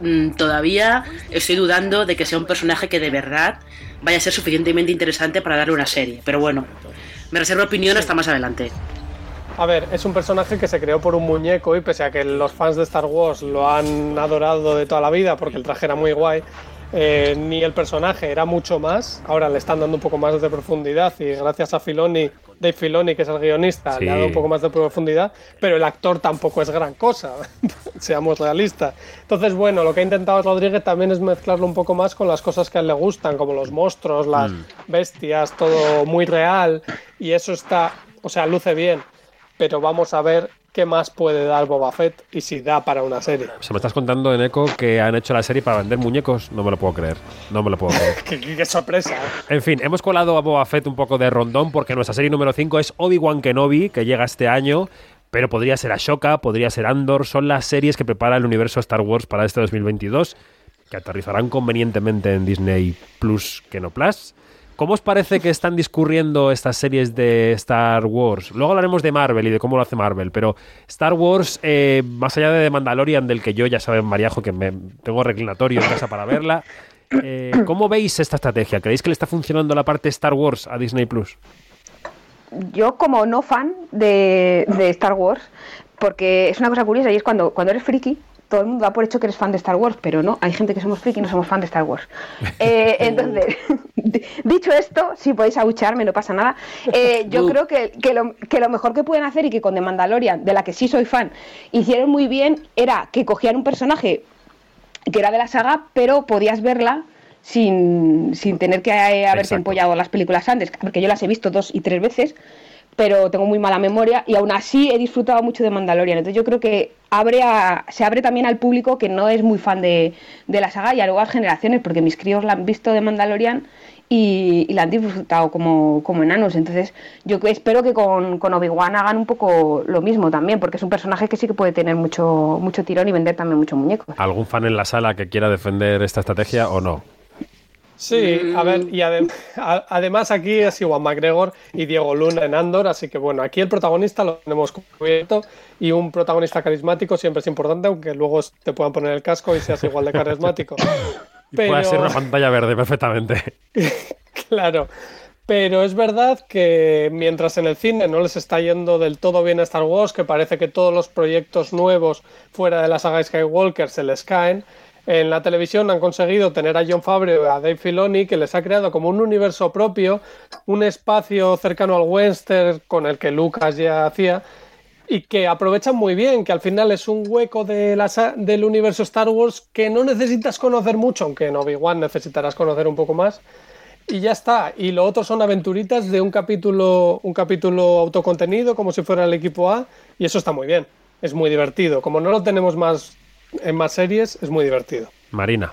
mm, todavía estoy dudando de que sea un personaje que de verdad vaya a ser suficientemente interesante para darle una serie. Pero bueno, me reservo opinión hasta más adelante. A ver, es un personaje que se creó por un muñeco y pese a que los fans de Star Wars lo han adorado de toda la vida porque el traje era muy guay, eh, ni el personaje era mucho más. Ahora le están dando un poco más de profundidad y gracias a Filoni, Dave Filoni, que es el guionista, Sí. le ha dado un poco más de profundidad, pero el actor tampoco es gran cosa, [LAUGHS] seamos realistas. Entonces, bueno, lo que ha intentado Rodríguez también es mezclarlo un poco más con las cosas que a él le gustan, como los monstruos, las bestias, todo muy real, y eso está, o sea, luce bien pero vamos a ver qué más puede dar Boba Fett y si da para una serie. Se me estás contando en Eco que han hecho la serie para vender muñecos. No me lo puedo creer. No me lo puedo creer. [LAUGHS] qué, qué- qué sorpresa. ¿eh? En fin, hemos colado a Boba Fett un poco de rondón porque nuestra serie número 5 es Obi-Wan Kenobi, que llega este año, pero podría ser Ashoka, podría ser Andor. Son las series que prepara el universo Star Wars para este 2022, que aterrizarán convenientemente en Disney Plus que no Plus. ¿Cómo os parece que están discurriendo estas series de Star Wars? Luego hablaremos de Marvel y de cómo lo hace Marvel, pero Star Wars, eh, más allá de Mandalorian, del que yo ya saben, Mariajo, que me tengo reclinatorio en casa para verla, eh, ¿cómo veis esta estrategia? ¿Creéis que le está funcionando la parte Star Wars a Disney Plus? Yo como no fan de, de Star Wars, porque es una cosa curiosa y es cuando, cuando eres friki, todo el mundo da por hecho que eres fan de Star Wars, pero no, hay gente que somos friki y no somos fan de Star Wars. [LAUGHS] Eh, entonces, [LAUGHS] dicho esto, si podéis abuchearme, no pasa nada. Eh, yo creo que, que lo, que lo mejor que pueden hacer y que con The Mandalorian, de la que sí soy fan, hicieron muy bien, era que cogían un personaje que era de la saga, pero podías verla sin, sin tener que eh, haberte Exacto. empollado las películas antes, porque yo las he visto dos y tres veces, pero tengo muy mala memoria y aún así he disfrutado mucho de Mandalorian. Entonces yo creo que abre a- se abre también al público que no es muy fan de, de la saga y a nuevas generaciones, porque mis críos la han visto de Mandalorian y, y la han disfrutado como, como enanos. Entonces yo espero que con, con Obi-Wan hagan un poco lo mismo también, porque es un personaje que sí que puede tener mucho, mucho tirón y vender también muchos muñecos. ¿Algún fan en la sala que quiera defender esta estrategia o no? Sí, a ver, y adem- a- además aquí es igual McGregor y Diego Luna en Andor, así que bueno, aquí el protagonista lo tenemos cubierto y un protagonista carismático siempre es importante, aunque luego te puedan poner el casco y seas igual de carismático. [LAUGHS] Y Puede ser una pantalla verde perfectamente. [LAUGHS] Claro. Pero es verdad que mientras en el cine no les está yendo del todo bien a Star Wars, que parece que todos los proyectos nuevos fuera de la saga Skywalker se les caen, en la televisión han conseguido tener a John Favreau y a Dave Filoni, que les ha creado como un universo propio, un espacio cercano al western con el que Lucas ya hacía, y que aprovechan muy bien, que al final es un hueco del universo Star Wars que no necesitas conocer mucho, aunque en Obi-Wan necesitarás conocer un poco más. Y ya está. Y lo otro son aventuritas de un capítulo, un capítulo autocontenido, como si fuera el equipo A, y eso está muy bien. Es muy divertido. Como no lo tenemos más en más series, es muy divertido. Marina.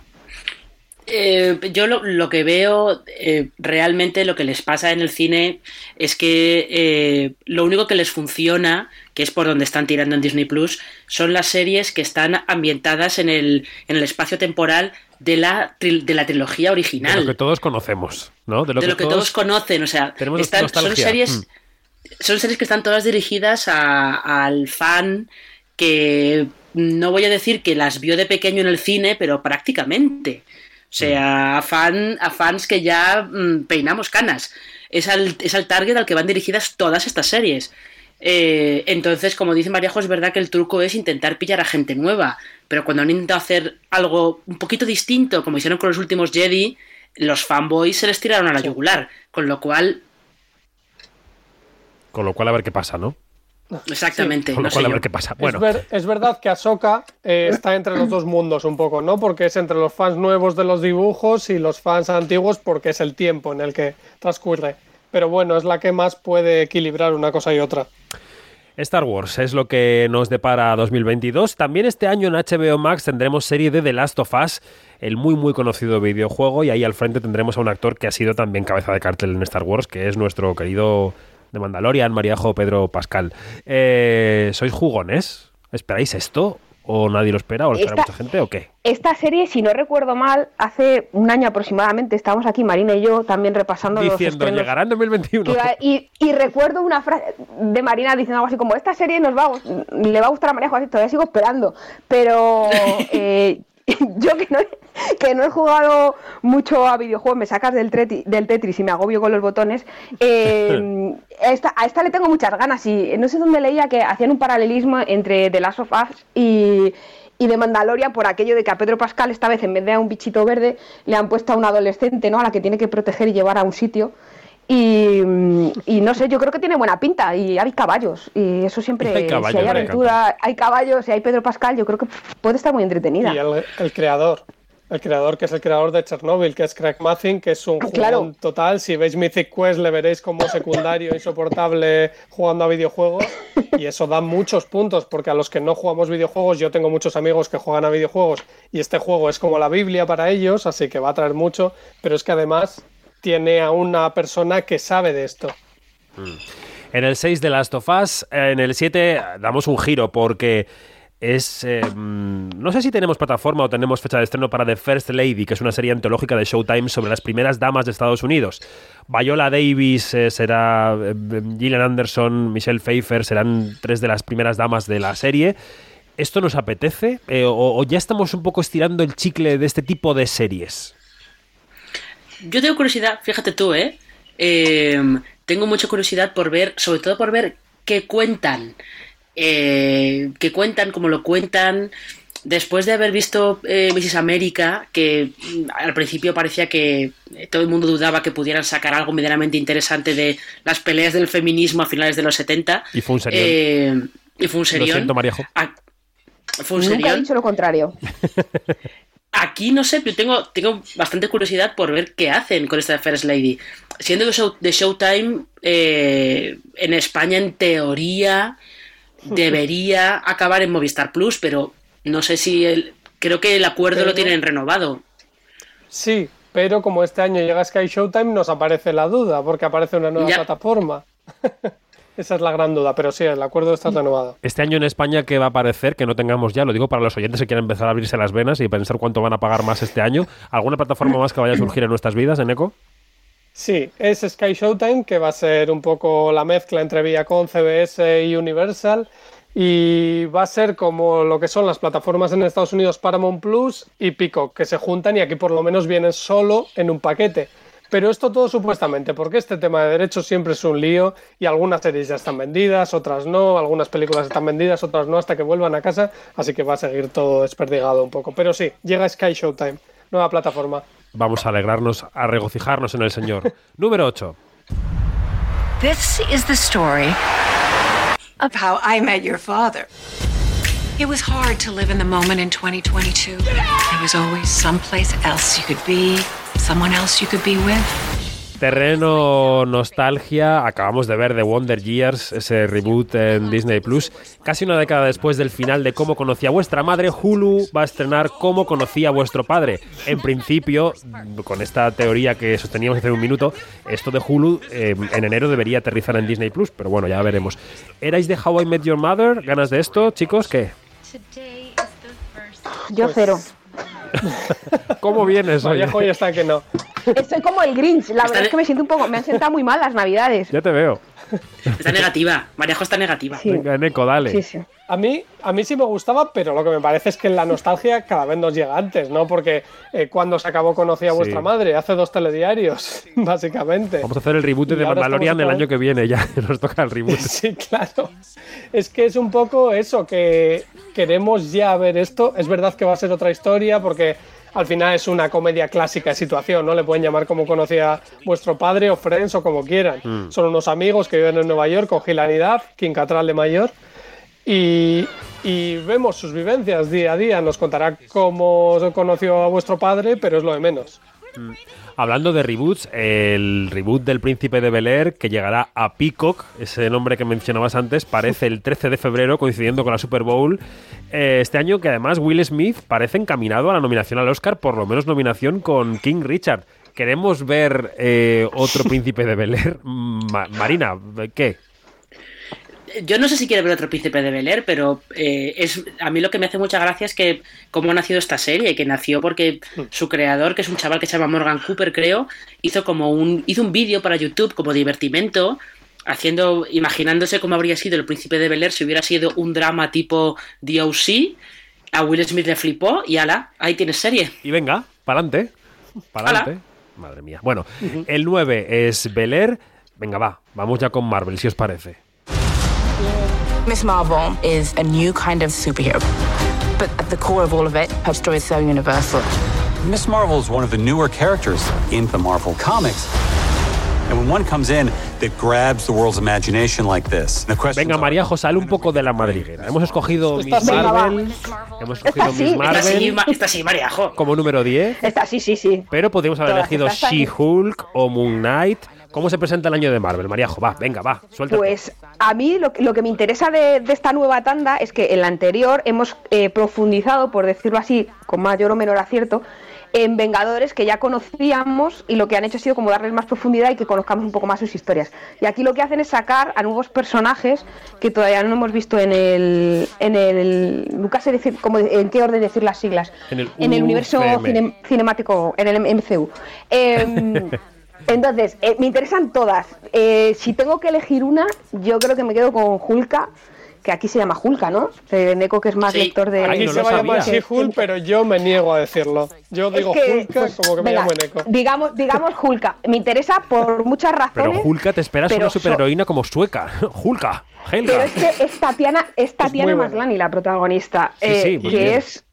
Eh, yo lo, lo que veo eh, realmente lo que les pasa en el cine es que eh, lo único que les funciona, que es por donde están tirando en Disney Plus, son las series que están ambientadas en el, en el espacio temporal de la, tri- de la trilogía De original. lo que todos conocemos, ¿no? de lo que, todos, conocen. O sea, tenemos están- son series. Mm. Son series que están todas dirigidas a- al fan que no voy a decir que las vio de pequeño en el cine, pero prácticamente. O sea, a, fan, a fans que ya mm, peinamos canas. Es al, es al target al que van dirigidas todas estas series. Eh, entonces, como dice Mariajo, es verdad que el truco es intentar pillar a gente nueva. Pero cuando han intentado hacer algo un poquito distinto, como hicieron con los últimos Jedi, los fanboys se les tiraron a la yugular. Con lo cual, Con lo cual a ver qué pasa, ¿no? Exactamente. Con lo no cual sé a ver yo. qué pasa. Bueno, Es, ver- es verdad que Ahsoka eh, está entre los dos mundos un poco, ¿no? Porque es entre los fans nuevos de los dibujos y los fans antiguos porque es el tiempo en el que transcurre. Pero bueno, es la que más puede equilibrar una cosa y otra. Star Wars es lo que nos depara 2022. También este año en HBO Max tendremos serie de The Last of Us, el muy muy conocido videojuego, y ahí al frente tendremos a un actor que ha sido también cabeza de cartel en Star Wars, que es nuestro querido de Mandalorian, Mariajo Pedro Pascal. Eh, ¿Sois jugones? ¿Esperáis esto? ¿O nadie lo espera? ¿O lo espera Esta- mucha gente? ¿O qué? Esta serie, si no recuerdo mal, hace un año aproximadamente, estábamos aquí, Marina y yo, también repasando los Diciendo, estrenos. llegará en 2021. que iba- y, y recuerdo una frase de Marina diciendo algo así como, esta serie nos va a, le va a gustar a María José, todavía sigo esperando. Pero [LAUGHS] eh, [LAUGHS] yo que no, he, que no he jugado mucho a videojuegos, me sacas del, treti- del Tetris y me agobio con los botones, eh, [LAUGHS] a, esta, a esta le tengo muchas ganas y no sé dónde leía que hacían un paralelismo entre The Last of Us y... Y de Mandalorian por aquello de que a Pedro Pascal esta vez en vez de a un bichito verde le han puesto a una adolescente, ¿no? A la que tiene que proteger y llevar a un sitio. Y, mm, y no sé, yo creo que tiene buena pinta y hay caballos. Y eso siempre, [LAUGHS] Hay caballos, si hay aventura, hay caballos, si hay Pedro Pascal, yo creo que puede estar muy entretenida. Y el, el creador, el creador que es el creador de Chernobyl, que es Craig Mazin, que es un Ah, claro. total. Si veis Mythic Quest le veréis como secundario insoportable jugando a videojuegos y eso da muchos puntos porque a los que no jugamos videojuegos, yo tengo muchos amigos que juegan a videojuegos y este juego es como la Biblia para ellos, así que va a traer mucho, pero es que además tiene a una persona que sabe de esto. En el 6 de Last of Us, en el 7 damos un giro porque es... eh, mm, no sé si tenemos plataforma o tenemos fecha de estreno para The First Lady, que es una serie antológica de Showtime sobre las primeras damas de Estados Unidos. Viola Davis eh, será... eh, Gillian Anderson, Michelle Pfeiffer serán tres de las primeras damas de la serie. ¿Esto nos apetece? Eh, o, o ya estamos un poco estirando el chicle de este tipo de series? Yo tengo curiosidad, fíjate tú, ¿eh? Eh, Tengo mucha curiosidad por ver, sobre todo por ver qué cuentan. Eh, qué cuentan, cómo lo cuentan. Después de haber visto eh, Mrs. América, que mm, al principio parecía que eh, todo el mundo dudaba que pudieran sacar algo medianamente interesante de las peleas del feminismo a finales de los 70. Y fue un serión. Eh, y fue un Lo serión. siento, Mariajo. Ah, fue un Nunca he serión. dicho lo contrario. [LAUGHS] Aquí no sé, pero tengo, tengo bastante curiosidad por ver qué hacen con esta First Lady. Siendo de, show, de Showtime, eh, en España en teoría debería acabar en Movistar Plus, pero no sé si el, creo que el acuerdo Pero- lo tienen renovado. Sí, pero como este año llega Sky Showtime, nos aparece la duda, porque aparece una nueva Ya. plataforma. [LAUGHS] Esa es la gran duda, pero sí, el acuerdo está renovado. Este año en España, ¿qué va a aparecer? Que no tengamos ya, lo digo para los oyentes que quieren empezar a abrirse las venas y pensar cuánto van a pagar más este año. ¿Alguna plataforma más que vaya a surgir en nuestras vidas, en Eco? Sí, es Sky Showtime, que va a ser un poco la mezcla entre Viacom, CBS y Universal. Y va a ser como lo que son las plataformas en Estados Unidos Paramount Plus y Peacock, que se juntan y aquí por lo menos vienen solo en un paquete. Pero esto todo supuestamente, porque este tema de derechos siempre es un lío y algunas series ya están vendidas, otras no, algunas películas están vendidas, otras no, hasta que vuelvan a casa, así que va a seguir todo desperdigado un poco. Pero sí, llega Sky Showtime, nueva plataforma. Vamos a alegrarnos, a regocijarnos en el Señor. [LAUGHS] Número 8. This is the story of how I met your father. It was hard to live in the moment in 2022. There was always someplace else you could be, someone else you could be with. Terreno nostalgia, acabamos de ver The Wonder Years, ese reboot en Disney Plus. Casi una década después del final de Cómo conocí a vuestra madre, Hulu va a estrenar Cómo conocí a vuestro padre. En principio, con esta teoría que sosteníamos hace un minuto, esto de Hulu eh, en enero debería aterrizar en Disney Plus, pero bueno, ya veremos. ¿Erais de How I Met Your Mother? ¿Ganas de esto, chicos? ¿Qué? Yo cero. [LAUGHS] ¿Cómo vienes hoy? Vallejo ya está que no. Estoy como el Grinch. La verdad es que me siento un poco. Me han sentado muy mal las navidades. Ya te veo. Está negativa. Maríajo está negativa. Sí. Venga, Neko, dale. Sí, sí. A mí, a mí sí me gustaba, pero lo que me parece es que la nostalgia cada vez nos llega antes, ¿no? Porque eh, cuando se acabó Conocí a Sí. vuestra madre, hace dos telediarios, [LAUGHS] básicamente. Vamos a hacer el reboot Y de Mandalorian estamos el otra año que viene, ya [LAUGHS] nos toca el reboot. [LAUGHS] Sí, claro. Es que es un poco eso, que queremos ya ver esto. Es verdad que va a ser otra historia, porque al final es una comedia clásica de situación, ¿no? Le pueden llamar como conocía vuestro padre o Friends o como quieran. Mm. Son unos amigos que viven en Nueva York con hilaridad, King Catral de mayor. Y, y vemos sus vivencias día a día. Nos contará cómo conoció a vuestro padre, pero es lo de menos. Hablando de reboots, el reboot del Príncipe de Bel Air, que llegará a Peacock, ese nombre que mencionabas antes, parece el 13 de febrero, coincidiendo con la Super Bowl. Eh, este año que además Will Smith parece encaminado a la nominación al Oscar, por lo menos nominación con King Richard. ¿Queremos ver eh, otro [LAUGHS] Príncipe de Bel Air? Ma- Marina, ¿qué? Yo no sé si quiere ver otro príncipe de Bel Air, pero eh, es a mí lo que me hace mucha gracia es que cómo ha nacido esta serie, que nació porque su creador, que es un chaval que se llama Morgan Cooper, creo, hizo como un hizo un vídeo para YouTube como divertimento, haciendo imaginándose cómo habría sido el príncipe de Bel Air si hubiera sido un drama tipo DOC. A Will Smith le flipó y ala, ahí tienes serie. Y venga, pa'lante. Pa'lante. Madre mía. Bueno, el 9 es Bel Air. Venga, va, vamos ya con Marvel, si os parece. Miss Marvel is a new kind of superhero. But at the core of all of it, her story is so universal. Miss Marvel is one of the newer characters in the Marvel comics. And when one comes in that grabs the world's imagination like this, the question Venga, María José, sale un poco de la madriguera. Hemos escogido Miss sí. Marvel. Hemos escogido sí. Miss Esta Esta sí, Marvel ma- esta sí, Mariajo. como número 10. Esta sí, sí, sí. Pero podríamos haber Todas elegido. She-Hulk o Moon Knight. ¿Cómo se presenta el año de Marvel? Maríajo, va, venga, va, suelta. Pues a mí lo, lo que me interesa de, de esta nueva tanda es que en la anterior hemos eh, profundizado, por decirlo así, con mayor o menor acierto, en Vengadores que ya conocíamos y lo que han hecho ha sido como darles más profundidad y que conozcamos un poco más sus historias. Y aquí lo que hacen es sacar a nuevos personajes que todavía no hemos visto en el... En el nunca sé decir cómo, en qué orden decir las siglas. En el universo cine- cinemático, en el MCU. Em, [LAUGHS] entonces, eh, me interesan todas. Eh, si tengo que elegir una, yo creo que me quedo con Hulka, que aquí se llama Hulka, ¿no? Eh, Neko, que es más Sí. lector de... Aquí no se va a llamar. She-Hulk, pero yo me niego a decirlo. Yo Es digo que, Hulka pues, como que me venga, llamo Eneco. Digamos, digamos Hulka. Me interesa por muchas Pero razones. Hulka, te esperas pero una so- superheroína como sueca. [LAUGHS] Hulka, Pero Helga. es que es Tatiana, es Tatiana buena. Maslany la protagonista, Sí, eh, sí, muy que bien. es,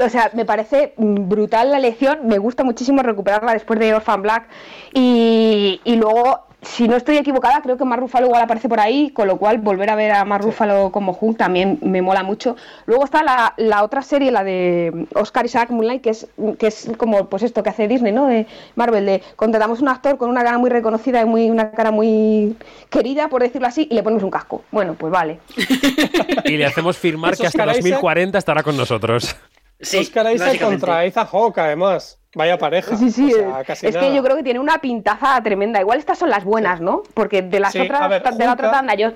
o sea, me parece brutal la elección, me gusta muchísimo recuperarla después de Orphan Black y, y luego, si no estoy equivocada, creo que Mar igual aparece por ahí, con lo cual volver a ver a Mar Ruffalo como Hulk también me mola mucho. Luego está la, la otra serie, la de Oscar Isaac Moonlight, que es, que es como pues esto que hace Disney, ¿no? De Marvel, de contratamos un actor con una cara muy reconocida y muy, una cara muy querida, por decirlo así, y le ponemos un casco. Bueno, pues vale. [LAUGHS] Y le hacemos firmar que hasta Oscar Isaac. 2040 estará con nosotros. Sí, Oscar Isaac contra Ethan Hawke, además. Vaya pareja. Sí, sí, O sea, es- casi es nada. que yo creo que tiene una pintaza tremenda. Igual estas son las buenas, ¿no? Porque de las Sí, otras, ver, de la otra tanda, yo.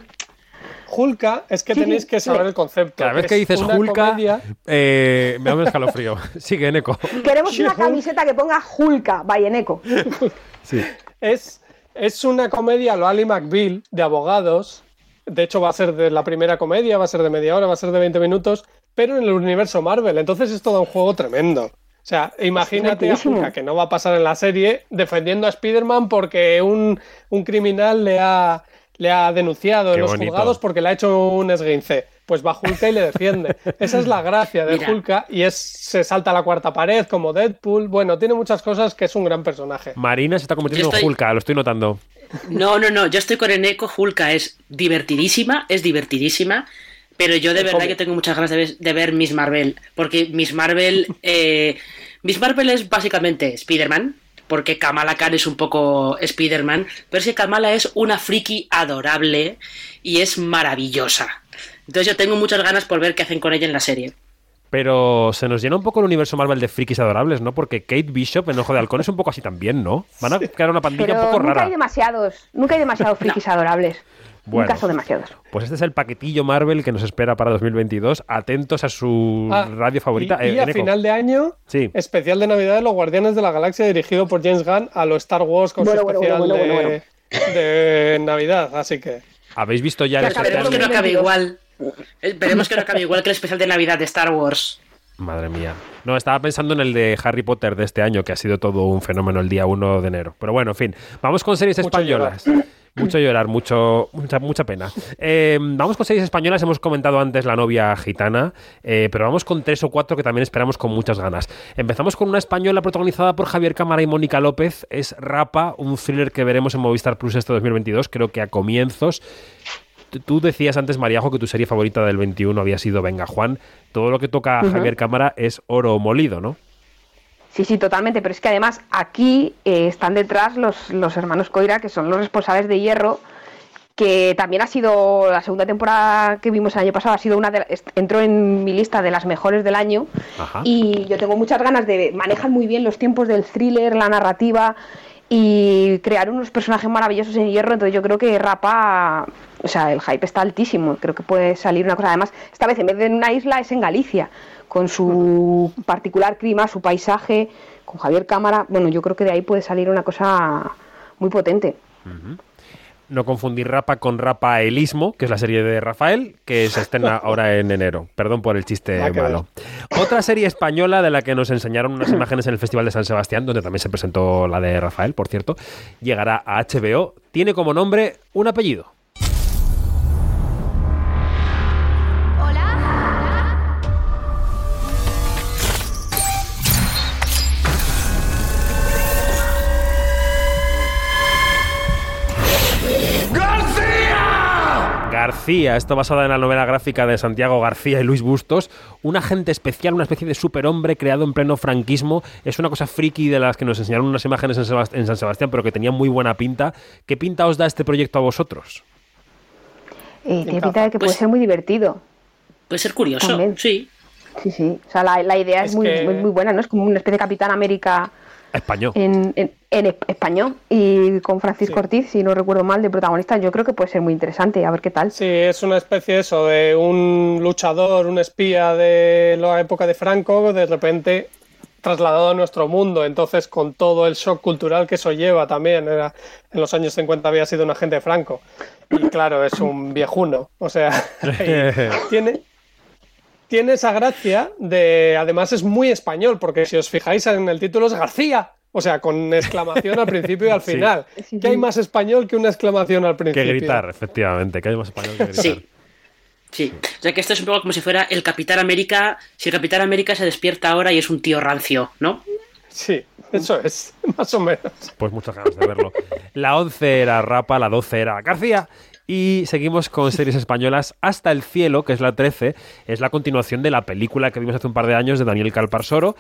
Hulka es que Sí, tenéis que saber el concepto. Cada vez que dices una Hulka, comedia- eh, me da un escalofrío. [LAUGHS] Sigue, Neko. Queremos una camiseta que ponga Hulka, Valleneco. [LAUGHS] Sí. Es, es una comedia lo Ali McBeal de abogados. De hecho, va a ser de la primera comedia, va a ser de media hora, va a ser de 20 minutos, pero en el universo Marvel. Entonces es todo un juego tremendo. O sea, imagínate a. Hulka, que no va a pasar en la serie, defendiendo a Spider-Man porque un, un criminal le ha, le ha denunciado Qué en los bonito. juzgados porque le ha hecho un esguince. Pues va Hulka y le defiende. [LAUGHS] Esa es la gracia de Mira. Hulka y es se salta la cuarta pared como Deadpool. Bueno, tiene muchas cosas que es un gran personaje. Marina se está convirtiendo en Hulka, lo estoy notando. No, no, no, yo estoy con Eneco, Hulka es divertidísima, es divertidísima, pero yo de El verdad cómic. que tengo muchas ganas de ver, de ver Miss Marvel, porque Miss Marvel, [LAUGHS] eh, Miss Marvel es básicamente Spider-Man, porque Kamala Khan es un poco Spider-Man, pero es que Kamala es una friki adorable y es maravillosa. Entonces yo tengo muchas ganas por ver qué hacen con ella en la serie. Pero se nos llena un poco el universo Marvel de frikis adorables, ¿no? Porque Kate Bishop en Ojo de Halcón es un poco así también, ¿no? Van a crear una pandilla Pero un poco nunca rara. hay demasiados, nunca hay demasiados [LAUGHS] frikis adorables. Bueno. Son demasiados. Pues este es el paquetillo Marvel que nos espera para 2022. Atentos a su Ah, radio favorita. Y, Eh, y a final de año, Sí. especial de Navidad de los Guardianes de la Galaxia dirigido por James Gunn a los Star Wars con Bueno, su bueno, especial bueno, bueno, de, de Navidad. Así que ¿Habéis visto ya el? Esperemos que no acabe 2022. igual. Esperemos que no acabe igual que el especial de Navidad de Star Wars. Madre mía. No, estaba pensando en el de Harry Potter de este año, que ha sido todo un fenómeno el día 1 de enero. Pero bueno, en fin. Vamos con series Mucho españolas. Mucho llorar, mucho, mucha, mucha pena. Eh, vamos con series españolas. Hemos comentado antes La novia gitana, eh, pero vamos con tres o cuatro que también esperamos con muchas ganas. Empezamos con una española protagonizada por Javier Cámara y Mónica López. Es Rapa, un thriller que veremos en Movistar Plus este 2022, creo que a comienzos. Tú- decías antes, Mariajo, que tu serie favorita del 21 había sido Venga Juan. Todo lo que toca a. Javier Cámara es oro molido, ¿no? Sí, sí, totalmente. Pero es que además aquí eh, están detrás los, los hermanos Coira, que son los responsables de Hierro, que también ha sido la segunda temporada que vimos el año pasado, ha sido una de, entró en mi lista de las mejores del año. Ajá. Y yo tengo muchas ganas de manejan muy bien los tiempos del thriller, la narrativa y crear unos personajes maravillosos en Hierro. Entonces yo creo que Rapa, o sea, el hype está altísimo. Creo que puede salir una cosa. Además, esta vez en vez de en una isla es en Galicia, con su particular clima, su paisaje, con Javier Cámara. Bueno, yo creo que de ahí puede salir una cosa muy potente. No confundir Rapa con Rafaelismo, que es la serie de Rafael, que se estrena [LAUGHS] ahora en enero. Perdón por el chiste malo. Otra serie española de la que nos enseñaron unas [COUGHS] imágenes en el Festival de San Sebastián, donde también se presentó la de Rafael, por cierto, llegará a HBO. Tiene como nombre un apellido. García, esto basada en la novela gráfica de Santiago García y Luis Bustos, un agente especial, una especie de superhombre creado en pleno franquismo. Es una cosa friki de las que nos enseñaron unas imágenes en, Sebast- en San Sebastián, pero que tenía muy buena pinta. ¿Qué pinta os da este proyecto a vosotros? Eh, tiene pinta de que puede Pues- ser muy divertido. Puede ser curioso, También. sí. Sí, sí. O sea, la, la idea es, Es muy, que- muy, muy buena, ¿no? Es como una especie de Capitán América Español. en, en- en es- español y con Francisco Sí. Ortiz, si no recuerdo mal, de protagonista. Yo creo que puede ser muy interesante, a ver qué tal. sí, es una especie eso de un luchador, un espía de la época de Franco, de repente trasladado a nuestro mundo. Entonces, con todo el shock cultural que eso lleva también. Era, en los años 50 había sido un agente de Franco. Y claro, es un viejuno. O sea, [LAUGHS] tiene, tiene esa gracia de. Además, es muy español, porque si os fijáis en el título es García. O sea, con exclamación al principio y al final. Sí, ¿Qué hay más español que una exclamación al Que principio? gritar, efectivamente, que hay más español que gritar. Sí. Sí. O sea que esto es un poco como si fuera el Capitán América. Si el Capitán América se despierta ahora y es un tío rancio, ¿no? Sí, eso es, [LAUGHS] más o menos. Pues muchas ganas de verlo. La 11 era Rapa, la 12 era García. Y seguimos con series españolas. Hasta el cielo, que es la 13, es la continuación de la película que vimos hace un par de años de Daniel Calparsoro.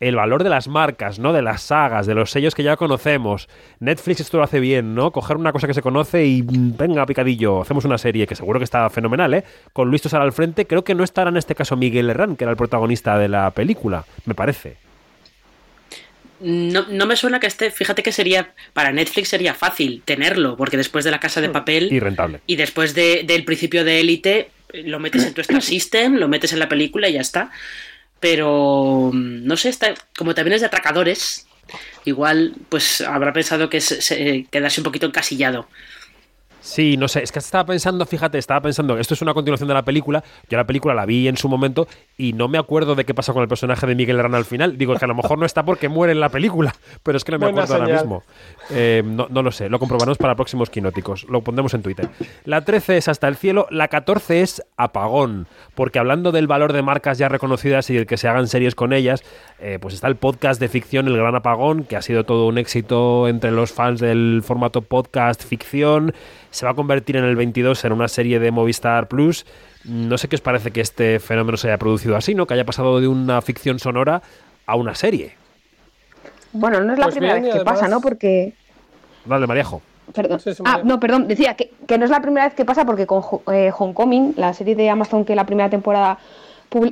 El valor de las marcas, ¿no? De las sagas, de los sellos que ya conocemos. Netflix esto lo hace bien, ¿no? Coger una cosa que se conoce y mm, venga, picadillo, hacemos una serie que seguro que está fenomenal, ¿eh? Con Luis Tosar al frente. Creo que no estará en este caso Miguel Herrán, que era el protagonista de la película, me parece. No, no me suena que esté. Fíjate que sería. Para Netflix sería fácil tenerlo, porque después de la casa de papel. Y rentable. Y después de- del principio de Élite, lo metes en tu Star System, lo metes en la película y ya está. Pero mm, no sé, está, como también es de atracadores, igual pues habrá pensado que se, se- quedarse un poquito encasillado. Sí, no sé, es que estaba pensando, fíjate, estaba pensando, esto es una continuación de la película, yo la película la vi en su momento y no me acuerdo de qué pasa con el personaje de Miguel Herrán al final. Digo, que a lo mejor no está porque muere en la película, pero es que no me Buena acuerdo ahora mismo. Eh, no, no lo sé, lo comprobaremos para próximos quinóticos, lo pondremos en Twitter. La 13 es Hasta el cielo, la 14 es Apagón, porque hablando del valor de marcas ya reconocidas y el que se hagan series con ellas, eh, pues está el podcast de ficción El Gran Apagón, que ha sido todo un éxito entre los fans del formato podcast ficción. Se va a convertir en el 22 en una serie de Movistar Plus. No sé qué os parece que este fenómeno se haya producido así, ¿no? Que haya pasado de una ficción sonora a una serie. Bueno, no es la Pues primera bien, vez que pasa, ¿no? Porque Dale, Mariajo. Perdón. Sí, sí, ah, no, perdón. Decía que, que no es la primera vez que pasa porque con eh, Homecoming, la serie de Amazon que la primera temporada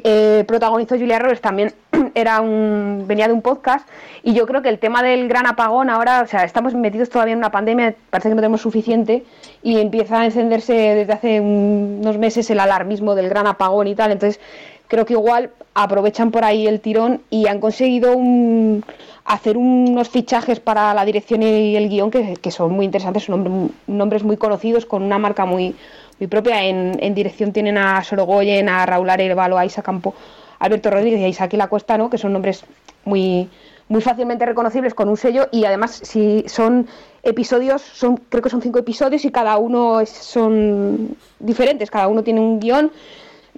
eh, protagonizó Julia Roberts, también [CLEARS THROAT] era un venía de un podcast. Y yo creo que el tema del gran apagón ahora, o sea, estamos metidos todavía en una pandemia, parece que no tenemos suficiente y empieza a encenderse desde hace un- unos meses el alarmismo del gran apagón y tal. Entonces, creo que igual aprovechan por ahí el tirón y han conseguido un- hacer unos fichajes para la dirección y el guion que, son muy interesantes, son nombres, muy conocidos con una marca muy, muy propia. En, en dirección tienen a Sorogoyen, a Raúl Arevalo, a Isa Campo, Alberto Rodríguez y a Isaac La Cuesta, ¿no? que son nombres muy, muy fácilmente reconocibles con un sello y además si son episodios, son creo que son cinco episodios y cada uno es- son diferentes, cada uno tiene un guion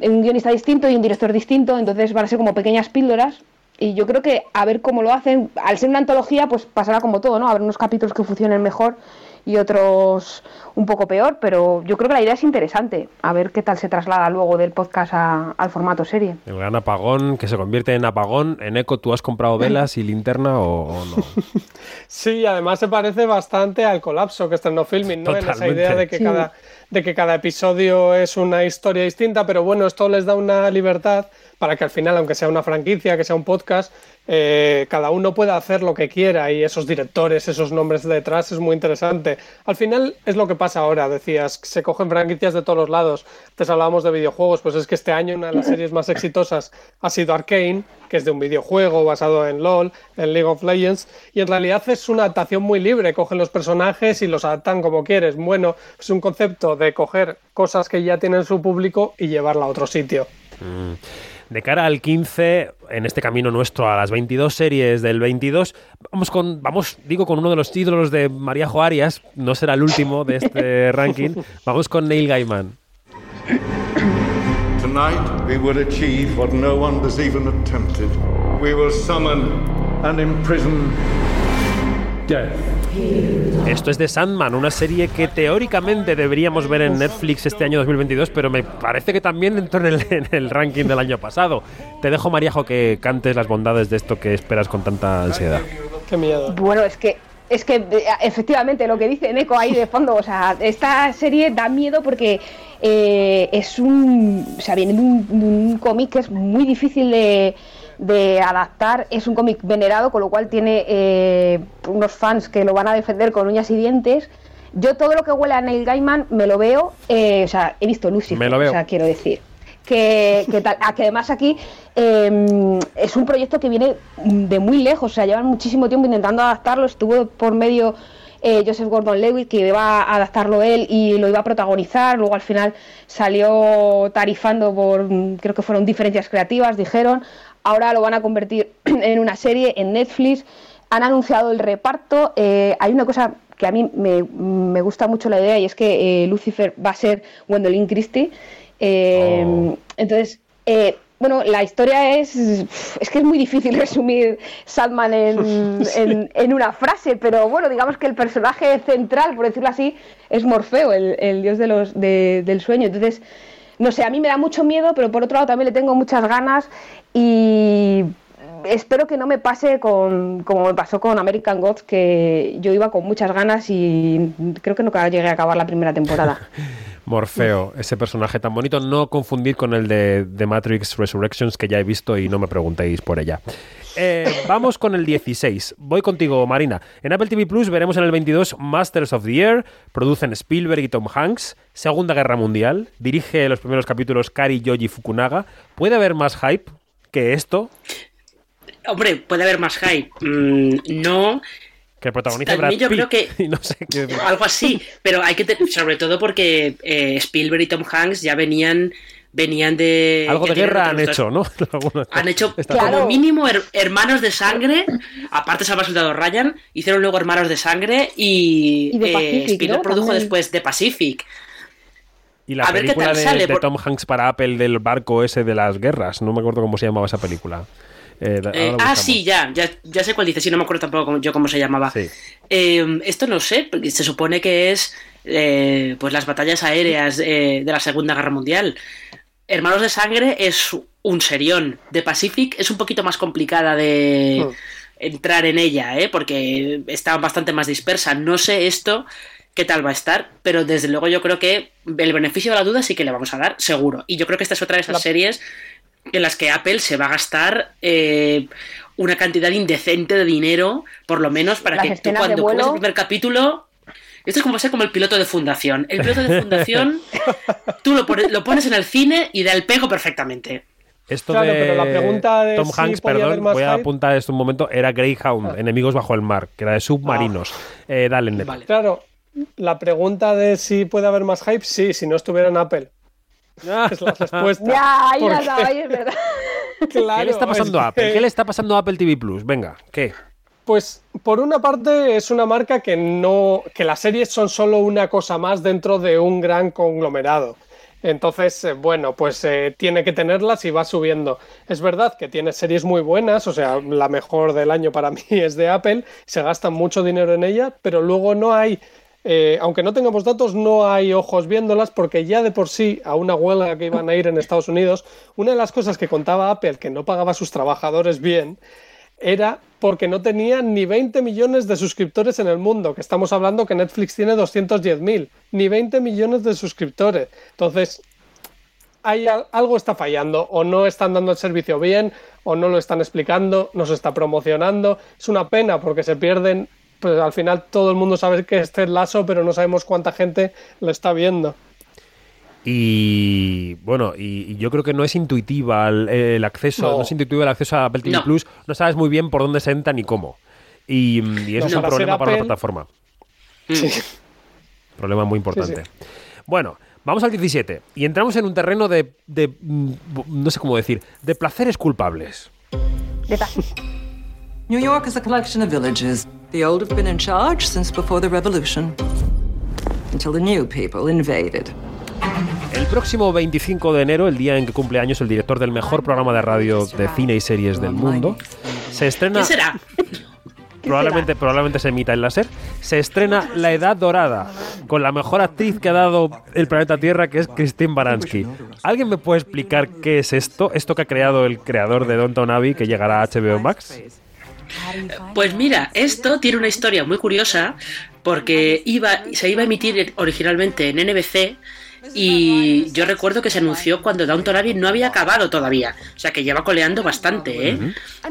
un guionista distinto y un director distinto, entonces van a ser como pequeñas píldoras. Y yo creo que a ver cómo lo hacen, al ser una antología, pues pasará como todo, ¿no? Habrá unos capítulos que funcionen mejor y otros un poco peor, pero yo creo que la idea es interesante. A ver qué tal se traslada luego del podcast a- al formato serie. El gran apagón que se convierte en apagón. En Eco, ¿tú has comprado velas y linterna o, o no? [LAUGHS] Sí, además se parece bastante al colapso que estrenó Filming, ¿no? En esa Totalmente. idea de que, Sí. cada, de que cada episodio es una historia distinta, pero bueno, esto les da una libertad para que al final, aunque sea una franquicia, que sea un podcast, eh, cada uno pueda hacer lo que quiera y esos directores, esos nombres detrás es muy interesante. Al final es lo que pasa ahora, decías, se cogen franquicias de todos los lados. Antes hablábamos de videojuegos, pues es que este año una de las series más exitosas ha sido Arkane, que es de un videojuego basado en LOL, en League of Legends, y en realidad es una adaptación muy libre, cogen los personajes y los adaptan como quieres. Bueno, es un concepto de coger cosas que ya tienen su público y llevarla a otro sitio. De cara al 15, en este camino nuestro a las 22 series del 22, vamos con, vamos, digo, con uno de los títulos de María Arias, no será el último de este [LAUGHS] ranking, vamos con Neil Gaiman. Tonight we will achieve what no one has even attempted. We will summon and imprison death. Esto es de Sandman, una serie que teóricamente deberíamos ver en Netflix este año 2022, pero me parece que también entró en el, [LAUGHS] en el ranking del año pasado. Te dejo, Mariajo, que cantes las bondades de esto que esperas con tanta ansiedad. Qué miedo. Bueno, es que es que eh, efectivamente lo que dice Neko ahí de fondo, o sea, esta serie da miedo porque eh, es un, o sea, viene de un, de un cómic que es muy difícil de, de adaptar, es un cómic venerado, con lo cual tiene eh, unos fans que lo van a defender con uñas y dientes. Yo todo lo que huele a Neil Gaiman me lo veo, eh, o sea, he visto Lucifer, Me lo veo. o sea, quiero decir. Que, que tal- que además aquí eh, es un proyecto que viene de muy lejos, o sea, llevan muchísimo tiempo intentando adaptarlo, estuvo por medio eh, Joseph Gordon-Levitt que iba a adaptarlo él y lo iba a protagonizar, luego al final salió tarifando por, mm, creo que fueron diferencias creativas, dijeron, ahora lo van a convertir [CLEARS THROAT] en una serie en Netflix, han anunciado el reparto, eh, hay una cosa que a mí me, me gusta mucho la idea y es que eh, Lucifer va a ser Gwendolyn Christie. Eh, Oh. Entonces, eh, bueno, la historia es. Es que es muy difícil [LAUGHS] resumir Sadman en, [LAUGHS] en- en una frase, pero bueno, digamos que el personaje central, por decirlo así, es Morfeo, el, el dios de los, de- del sueño. Entonces, no sé, a mí me da mucho miedo, pero por otro lado también le tengo muchas ganas y espero que no me pase con, como me pasó con American Gods, que yo iba con muchas ganas y creo que no llegué a acabar la primera temporada. [LAUGHS] Morfeo, ese personaje tan bonito, no confundir con el de, de Matrix Resurrections que ya he visto y no me preguntéis por ella. Eh, vamos con el 16. Voy contigo, Marina. En Apple TV Plus veremos en el 22 Masters of the Air, producen Spielberg y Tom Hanks, Segunda Guerra Mundial, dirige los primeros capítulos Kari Yoji Fukunaga. ¿Puede haber más hype que esto? Hombre, puede haber más hype. Mm, no. Que protagoniza Brad yo creo Pitt. que- [LAUGHS] no sé qué. Algo así, pero hay que sobre todo porque eh, Spielberg y Tom Hanks ya venían venían de Algo de guerra han hecho, ¿no? [LAUGHS] Han hecho Está- como mínimo her- hermanos de sangre, aparte salva al soldado Ryan, hicieron luego hermanos de sangre y, Y de eh, Pacific, Spielberg ¿no? produjo También. después de Pacific. Y la A ver qué película tal de, sale, de por- Tom Hanks para Apple del barco ese de las guerras. No me acuerdo cómo se llamaba esa película. Eh, Eh, ah, sí, ya, ya, ya sé cuál dice, sí, no me acuerdo tampoco cómo- yo cómo se llamaba. Sí. Eh, esto no sé, porque se supone que es eh, pues las batallas aéreas eh, de la Segunda Guerra Mundial. Hermanos de Sangre es un serión. De Pacific es un poquito más complicada de Hmm. entrar en ella, ¿eh? porque está bastante más dispersa. No sé esto qué tal va a estar, pero desde luego yo creo que el beneficio de la duda sí que le vamos a dar, seguro. Y yo creo que esta es otra de esas La- series en las que Apple se va a gastar eh, una cantidad indecente de dinero, por lo menos para Las que tú cuando vuelo. el primer capítulo... Esto es como ser como el piloto de fundación. El piloto de fundación, [LAUGHS] tú lo pones, lo pones en el cine y da el pego perfectamente. Esto Claro, de pero la pregunta de Tom si Hanks, perdón, voy a hype- apuntar esto un momento, era Greyhound, Ah. Enemigos bajo el mar, que era de submarinos. Eh, dale. Vale. Claro, la pregunta de si puede haber más hype, sí, si no estuviera en Apple. Es la respuesta. Ya, ahí la daba, ahí es verdad. [LAUGHS] Claro, ¿Qué le está pasando es a Apple? que- ¿Qué le está pasando a Apple TV Plus? Venga, ¿qué? Pues por una parte es una marca que no, que las series son solo una cosa más dentro de un gran conglomerado. Entonces, eh, bueno, pues eh, tiene que tenerlas y va subiendo. Es verdad que tiene series muy buenas, o sea, la mejor del año para [LAUGHS] mí es de Apple, se gasta mucho dinero en ella, pero luego no hay, eh, aunque no tengamos datos, no hay ojos viéndolas porque ya de por sí a una huelga que iban a ir en Estados Unidos, una de las cosas que contaba Apple que no pagaba a sus trabajadores bien era porque no tenía ni 20 millones de suscriptores en el mundo, que estamos hablando que Netflix tiene 210.000, ni 20 millones de suscriptores. Entonces, hay, al- algo está fallando, o no están dando el servicio bien, o no lo están explicando, no se está promocionando. Es una pena porque se pierden, pues al final todo el mundo sabe que es Ted Lasso, pero no sabemos cuánta gente lo está viendo. Y bueno, y, y yo creo que no es intuitiva el, el acceso, no. No. es intuitivo el acceso a Apple TV No. Plus, no sabes muy bien por dónde se entra ni cómo. Y, y eso No, es un para problema para la Apple- plataforma. Sí. Problema muy importante. Bueno, vamos al 17 y entramos en un terreno de, de, mm, no sé cómo decir, de placeres culpables. New York is a collection of villages. The old have been in charge since before the revolution. Until the new people invaded. El próximo 25 de enero, el día en que cumple años el director del mejor programa de radio de cine y series del mundo, se estrena ¿Qué será? probablemente, probablemente se emita en láser, se estrena La Edad Dorada, con la mejor actriz que ha dado el planeta Tierra, que es Christine Baranski. ¿Alguien me puede explicar qué es esto? Esto que ha creado el creador de Downton Abbey, que llegará a HBO Max. Pues mira, esto tiene una historia muy curiosa porque iba, se iba a emitir originalmente en NBC y yo recuerdo que se anunció cuando Downton Abbey no había acabado todavía, o sea que lleva coleando bastante, ¿eh?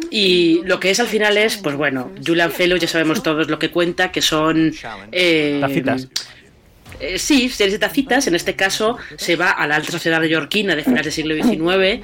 Y lo que es al final es, pues bueno, Julian Fellows ya sabemos todos lo que cuenta, que son... eh, Tacitas. eh, sí, series de tacitas. En este caso se va a la alta sociedad neoyorquina de finales del siglo XIX,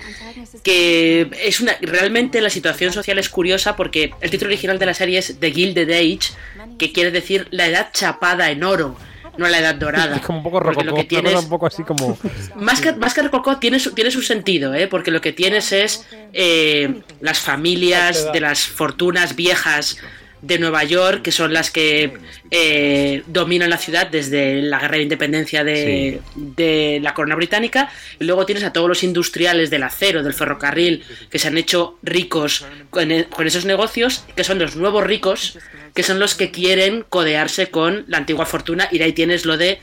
que es una realmente la situación social es curiosa porque el título original de la serie es The Gilded Age, que quiere decir la edad chapada en oro, no la edad dorada. [LAUGHS] Es como un poco Porque lo rococó, que tienes- un poco así como... más que, más que rococó tiene su, tiene su sentido, ¿eh? porque lo que tienes es eh, las familias de las fortunas viejas de Nueva York, que son las que eh, dominan la ciudad desde la guerra de independencia de, de la corona británica, y luego tienes a todos los industriales del acero, del ferrocarril, que se han hecho ricos con, e- con esos negocios, que son los nuevos ricos, que son los que quieren codearse con la antigua fortuna, y de ahí tienes lo de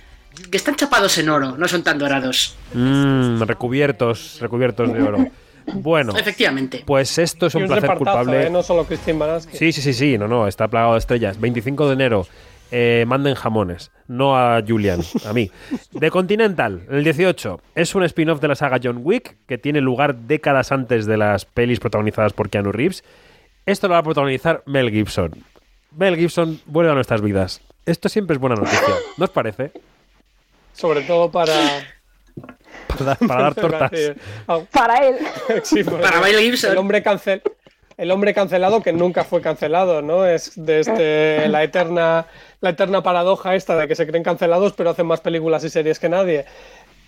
que están chapados en oro, no son tan dorados. Mm, recubiertos, recubiertos de oro. [LAUGHS] Bueno, Efectivamente. pues esto es un un placer culpable. ¿eh? no solo Christine Baranski. Sí, sí, sí, sí, no, no, está plagado de estrellas. 25 de enero, eh, manden jamones, no a Julian, a mí. The Continental, el 18, es un spin-off de la saga John Wick que tiene lugar décadas antes de las pelis protagonizadas por Keanu Reeves. Esto lo va a protagonizar Mel Gibson. Mel Gibson vuelve a nuestras vidas. Esto siempre es buena noticia, ¿no os parece? Sobre todo para... Para, dar- para dar [LAUGHS] tortas. Ah, Para él. [LAUGHS] Sí, porque Para Mel Gibson. El hombre, cancel, el hombre cancelado que nunca fue cancelado, ¿no? Es desde la eterna, la eterna paradoja esta de que se creen cancelados pero hacen más películas y series que nadie.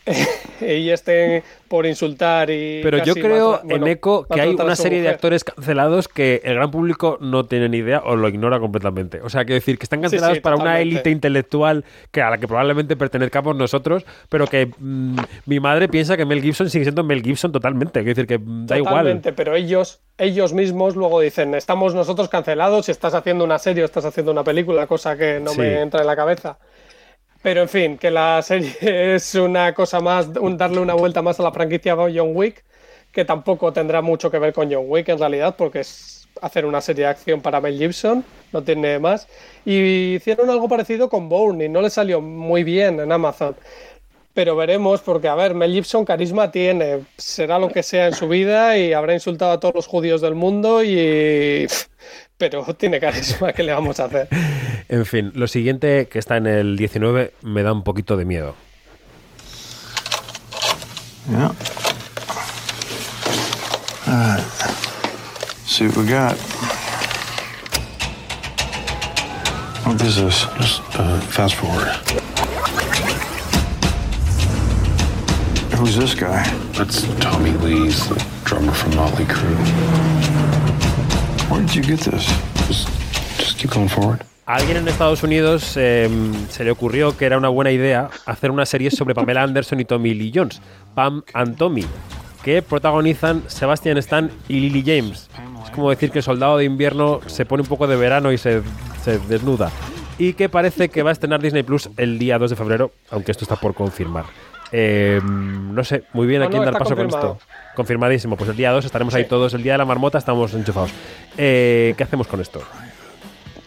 [LAUGHS] y estén por insultar y. Pero yo creo, bueno, en Eco, que hay una serie de actores cancelados que el gran público no tiene ni idea o lo ignora completamente. O sea, quiero decir, que están cancelados sí, para una élite intelectual que a la que probablemente pertenezcamos nosotros, pero que mm, mi madre piensa que Mel Gibson sigue siendo Mel Gibson totalmente. Quiero decir, que mm, da igual. Totalmente, pero ellos, ellos mismos luego dicen, estamos nosotros cancelados si estás haciendo una serie o estás haciendo una película, cosa que no Sí. me entra en la cabeza. Pero en fin, que la serie [LAUGHS] es una cosa más, un darle una vuelta más a la franquicia John Wick, que tampoco tendrá mucho que ver con John Wick en realidad, porque es hacer una serie de acción para Mel Gibson, no tiene más. Y hicieron algo parecido con Bourne y no le salió muy bien en Amazon. Pero veremos, porque a ver, Mel Gibson carisma tiene, será lo que sea en su vida y habrá insultado a todos los judíos del mundo y... Pero tiene carisma, ¿qué le vamos a hacer? En fin, lo siguiente que está en el 19 me da un poquito de miedo. Yeah. Right. See what we got. What is this? Just uh, fast forward. Who's this guy? That's Tommy Lee's the drummer from Motley Crue. A alguien en Estados Unidos eh, se le ocurrió que era una buena idea hacer una serie sobre Pamela Anderson y Tommy Lee Jones, Pam and Tommy, que protagonizan Sebastian Stan y Lily James. Es como decir que el soldado de invierno se pone un poco de verano y se, se desnuda. Y que parece que va a estrenar Disney Plus el día 2 de febrero, aunque esto está por confirmar. Eh, no sé muy bien a quién no, dar paso con esto. Confirmadísimo. Pues el día 2 estaremos ahí todos. El día de la marmota estamos enchufados. Eh, ¿Qué hacemos con esto?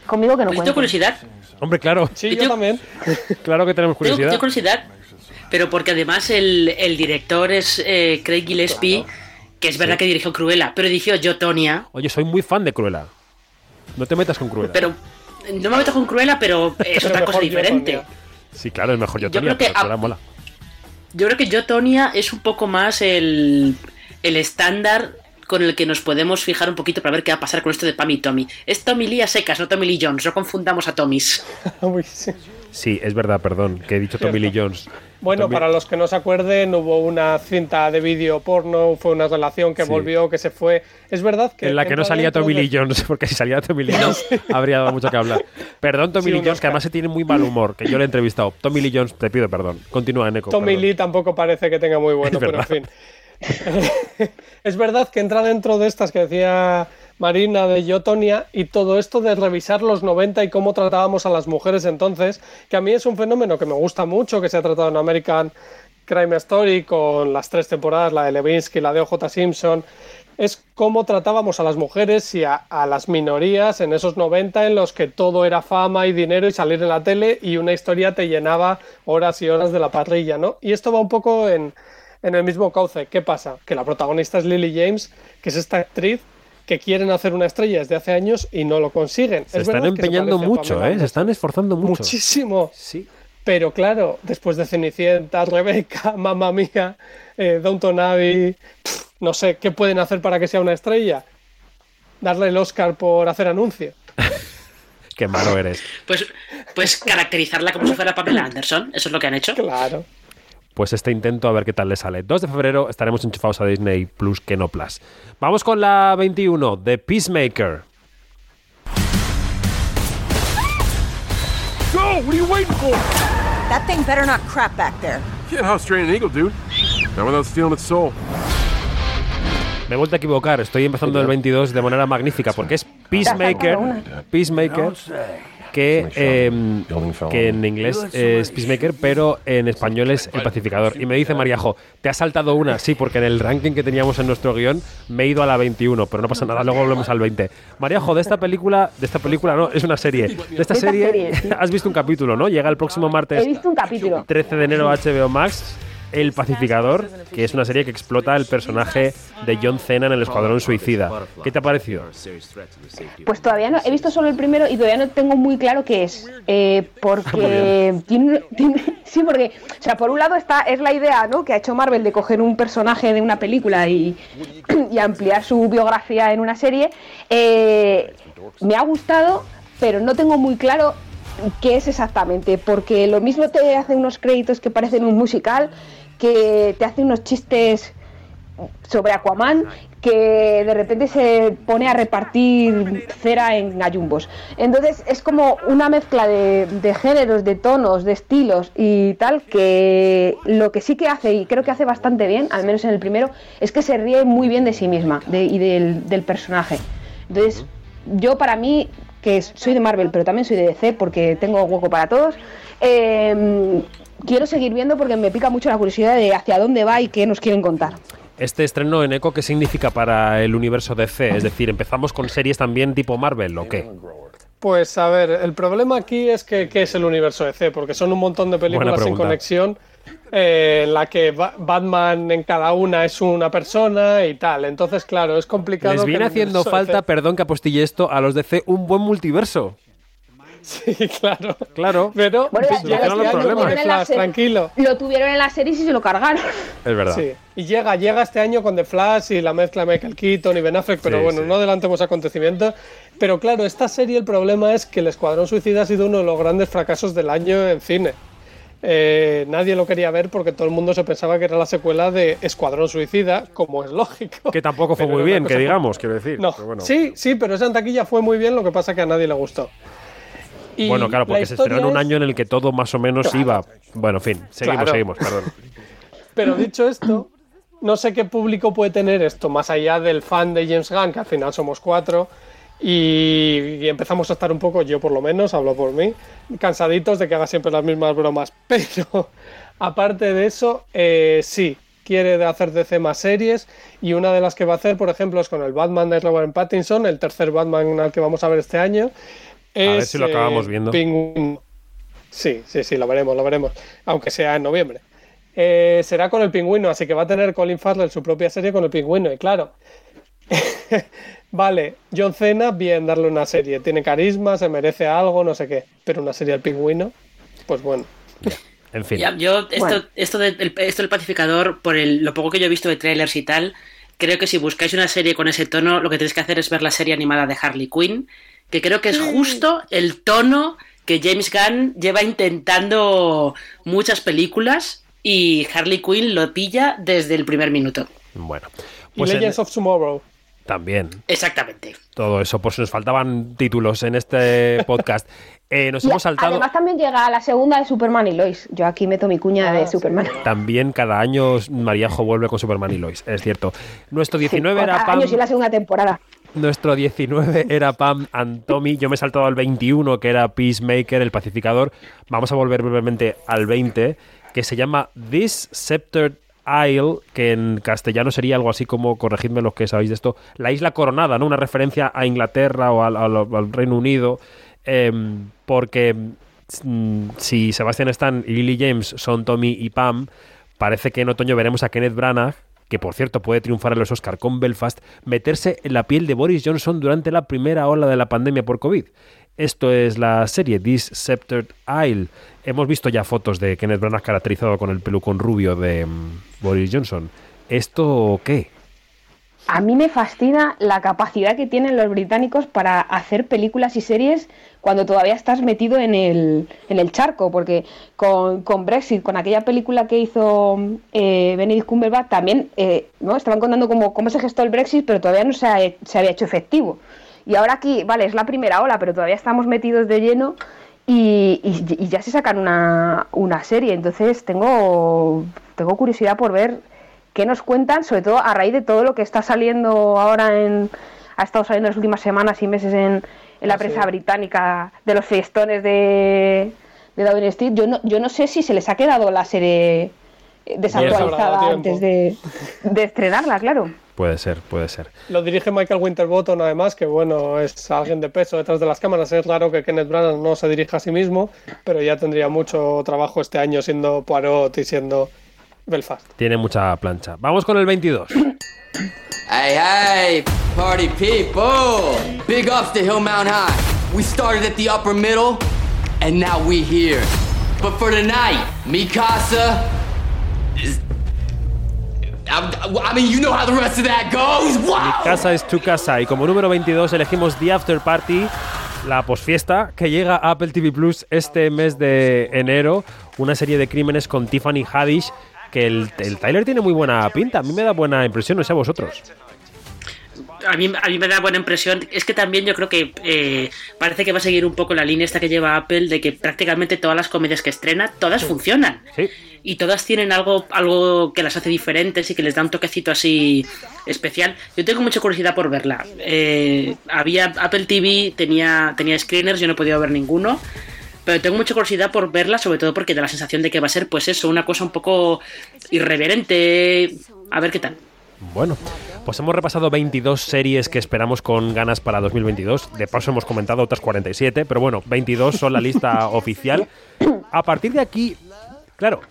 Conmigo que no Pues cuenta. tengo curiosidad. Hombre, claro. Sí, yo también. [LAUGHS] Claro que tenemos Tengo, curiosidad. tengo curiosidad, pero porque además el, el director es eh, Craig Gillespie, que es verdad que dirigió Cruella, pero dirigió Yo, Tonya. Oye, soy muy fan de Cruella. No te metas con Cruella. Pero no me meto con Cruella, pero es [LAUGHS] Pero otra cosa Yo, diferente. Tonya. Sí, claro, es mejor yo, Yo Tonya, creo que pero a- Cruella mola. Yo creo que Yo, Tonya es un poco más el, el estándar con el que nos podemos fijar un poquito para ver qué va a pasar con esto de Pam y Tommy. Es Tommy Lee a secas, no Tommy Lee Jones, no confundamos a Tommys. [LAUGHS] Sí. Es verdad, perdón, que he dicho Tommy Lee Jones. Bueno, Tommy- para los que no se acuerden, hubo una cinta de vídeo porno, fue una relación que Sí. volvió, que se fue. Es verdad que. En la que no salía Tommy de- Lee Jones, [LAUGHS] porque si salía Tommy Lee Jones habría dado mucho que hablar. [LAUGHS] Perdón, Tommy Sí, Lee Jones, que además se tiene muy mal humor, que yo le he entrevistado. Tommy Lee Jones, te pido perdón. Continúa, Neko. Tommy perdón. Lee tampoco parece que tenga muy bueno, pero en fin. [LAUGHS] es verdad que entra dentro de estas que decía Marina de Yotonia y todo esto de revisar los 90 y cómo tratábamos a las mujeres entonces, que a mí es un fenómeno que me gusta mucho, que se ha tratado en American Crime Story con las tres temporadas, la de Levinsky, la de OJ Simpson. Es cómo tratábamos a las mujeres y a, a las minorías en esos 90 en los que todo era fama y dinero y salir en la tele y una historia te llenaba horas y horas de la parrilla, ¿no? Y esto va un poco en, en el mismo cauce. ¿Qué pasa? Que la protagonista es Lily James, que es esta actriz que quieren hacer una estrella desde hace años y no lo consiguen. Se Es están verdad que se empeñando mucho, ¿eh? Se están esforzando mucho. Muchísimo. Sí. Pero claro, después de Cenicienta, [LAUGHS] Rebeca, Mamma Mía, eh, Downton Abbey, pff, no sé, ¿qué pueden hacer para que sea una estrella? Darle el Oscar por hacer anuncio. [LAUGHS] Qué malo eres. Pues, pues caracterizarla como si fuera Pamela Anderson, eso es lo que han hecho. Claro. Pues este intento a ver qué tal le sale. 2 de febrero estaremos enchufados a Disney Plus que no Plus. Vamos con la 21, The Peacemaker. Go! What are you waiting for? That thing better not crap back there. Can't house train an eagle, dude. Not without stealing its soul. Me he vuelto a equivocar, estoy empezando el 22 de manera magnífica porque es Peacemaker, Peacemaker, que, eh, que en inglés es Peacemaker, pero en español es el pacificador. Y me dice Mariajo, ¿te has saltado una? Sí, porque en el ranking que teníamos en nuestro guion me he ido a la 21, pero no pasa nada, luego volvemos al 20. Mariajo, de esta película, de esta película no, es una serie. De esta serie [LAUGHS] has visto un capítulo, ¿no? Llega el próximo martes He visto un capítulo. 13 de enero HBO Max. El Pacificador, que es una serie que explota el personaje de John Cena en el Escuadrón Suicida. ¿Qué te ha parecido? Pues todavía no, he visto solo el primero y todavía no tengo muy claro qué es. Eh, porque tiene, tiene- [LAUGHS] sí, porque, o sea, por un lado está, es la idea, ¿no? Que ha hecho Marvel de coger un personaje de una película y, [CLEARS THROAT] y ampliar su biografía en una serie. Eh, me ha gustado, pero no tengo muy claro qué es exactamente, porque lo mismo te hace unos créditos que parecen un musical, que te hace unos chistes sobre Aquaman que de repente se pone a repartir cera en gallumbos. Entonces es como una mezcla de, géneros, de tonos, de estilos y tal, que lo que sí que hace, y creo que hace bastante bien, al menos en el primero, es que se ríe muy bien de sí misma y del personaje. Entonces, yo para mí, que soy de Marvel, pero también soy de DC porque tengo hueco para todos, eh, quiero seguir viendo porque me pica mucho la curiosidad de hacia dónde va y qué nos quieren contar. Este estreno en Eco, ¿qué significa para el universo DC? Es decir, ¿empezamos con series también tipo Marvel o qué? Pues a ver, el problema aquí es que ¿qué es el universo DC? Porque son un montón de películas sin conexión eh, en la que Ba- Batman en cada una es una persona y tal. Entonces, claro, es complicado. Les viene haciendo falta, perdón que apostille esto, a los DC un buen multiverso. Sí, claro. Claro. Pero Bueno, solucionan lo los tuvieron problemas. en la Flash, serie- tranquilo. Lo tuvieron en la serie y se lo cargaron. Es verdad. Sí, y llega, llega este año con The Flash y la mezcla de Michael Keaton y Ben Affleck, pero Sí, bueno, sí. no adelantemos acontecimientos. Pero claro, esta serie el problema es que El Escuadrón Suicida ha sido uno de los grandes fracasos del año en cine. Eh, nadie lo quería ver porque todo el mundo se pensaba que era la secuela de Escuadrón Suicida, como es lógico. Que tampoco fue Pero muy bien, que digamos, quiero decir. No, pero bueno. sí, sí, pero esa en taquilla fue muy bien, lo que pasa que a nadie le gustó. Y Bueno, claro, la porque se estrenó en un año en el que todo más o menos Claro. iba. Bueno, en fin, seguimos, Claro. seguimos, perdón. [LAUGHS] Pero dicho esto, no sé qué público puede tener esto, más allá del fan de James Gunn, que al final somos cuatro, y, empezamos a estar un poco, yo por lo menos, hablo por mí, cansaditos de que haga siempre las mismas bromas. [LAUGHS] Pero aparte de eso, eh, sí, quiere hacer DC más series, y una de las que va a hacer, por ejemplo, es con el Batman de Robert Pattinson, el tercer Batman al que vamos a ver este año. ver es, si lo acabamos eh, viendo. Sí, sí, sí, lo veremos, lo veremos. Aunque sea en noviembre. Eh, será con el pingüino, así que va a tener Colin Farrell su propia serie con el pingüino. Y claro, [LAUGHS] vale, John Cena, bien darle una serie. Tiene carisma, se merece algo, no sé qué. Pero una serie al pingüino, pues bueno. En fin. Yo, esto, Bueno. esto, del- el- esto del pacificador, por el, lo poco que yo he visto de trailers y tal, creo que si buscáis una serie con ese tono, lo que tenéis que hacer es ver la serie animada de Harley Quinn, que creo que es justo el tono que James Gunn lleva intentando muchas películas y Harley Quinn lo pilla desde el primer minuto. Bueno, pues en- Legends of Tomorrow. También Exactamente. todo eso, por si nos faltaban títulos en este [LAUGHS] podcast. Eh, nos Y hemos saltado Además también llega la segunda de Superman y Lois. Yo aquí meto mi cuña Ah, de Superman. también cada año Maríajo vuelve con Superman y Lois, es cierto. Nuestro 19 era Cada Pam, año sí la segunda temporada. nuestro 19 era Pam and Tommy, yo me he saltado al 21 que era Peacemaker, el pacificador. Vamos a volver brevemente al 20 que se llama This Sceptered Isle, que en castellano sería algo así como, corregidme los que sabéis de esto, la isla coronada, ¿no? Una referencia a Inglaterra o al, Reino Unido, em, porque mm, si Sebastian Stan y Lily James son Tommy y Pam, parece que en otoño veremos a Kenneth Branagh, que por cierto puede triunfar en los Oscar con Belfast, meterse en la piel de Boris Johnson durante la primera ola de la pandemia por COVID. Esto es la serie This Sceptered Isle. Hemos visto ya fotos de Kenneth Branagh caracterizado con el pelucón rubio de mm, Boris Johnson. ¿Esto qué? A mí me fascina la capacidad que tienen los británicos para hacer películas y series cuando todavía estás metido en el, en el charco, porque con, con Brexit, con aquella película que hizo eh, Benedict Cumberbatch, también eh, ¿no? estaban contando cómo, cómo se gestó el Brexit, pero todavía no se, ha- se había hecho efectivo. Y ahora aquí, vale, es la primera ola, pero todavía estamos metidos de lleno y, y- y ya se sacan una, una serie. Entonces tengo, tengo curiosidad por ver qué nos cuentan, sobre todo a raíz de todo lo que está saliendo ahora en. Ha estado saliendo en las últimas semanas y meses en, en la prensa británica de los fiestones de, de Downing Street. Yo no, yo no sé si se les ha quedado la serie desactualizada antes de, de estrenarla, claro. Puede ser, puede ser. Lo dirige Michael Winterbottom, además, que bueno, es alguien de peso detrás de las cámaras. Es raro que Kenneth Branagh no se dirija a sí mismo, pero ya tendría mucho trabajo este año siendo Poirot y siendo Belfast. Tiene mucha plancha. Vamos con el 22. Hey, hey, party people! Big ups to Hill Mount High. We started at the upper middle, and now we here. But for tonight, Mikasa is. Mi casa es tu casa y como número 22 elegimos The After Party, la posfiesta que llega a Apple TV Plus este mes de enero, una serie de crímenes con Tiffany Haddish que el, el trailer tiene muy buena pinta, a mí me da buena impresión, no sé a vosotros. A mí, a mí me da buena impresión. Es que también yo creo que eh, parece que va a seguir un poco la línea esta que lleva Apple de que prácticamente todas las comedias que estrena, todas funcionan. Sí. Y todas tienen algo, algo que las hace diferentes y que les da un toquecito así especial. Yo tengo mucha curiosidad por verla. Eh, había Apple TV, tenía, tenía screeners, yo no he podido ver ninguno. Pero tengo mucha curiosidad por verla, sobre todo porque da la sensación de que va a ser, pues eso, una cosa un poco irreverente. A ver qué tal. Bueno, pues hemos repasado 22 series que esperamos con ganas para 2022. De paso hemos comentado otras 47, pero bueno, 22 son la lista [LAUGHS] oficial. A partir de aquí, claro,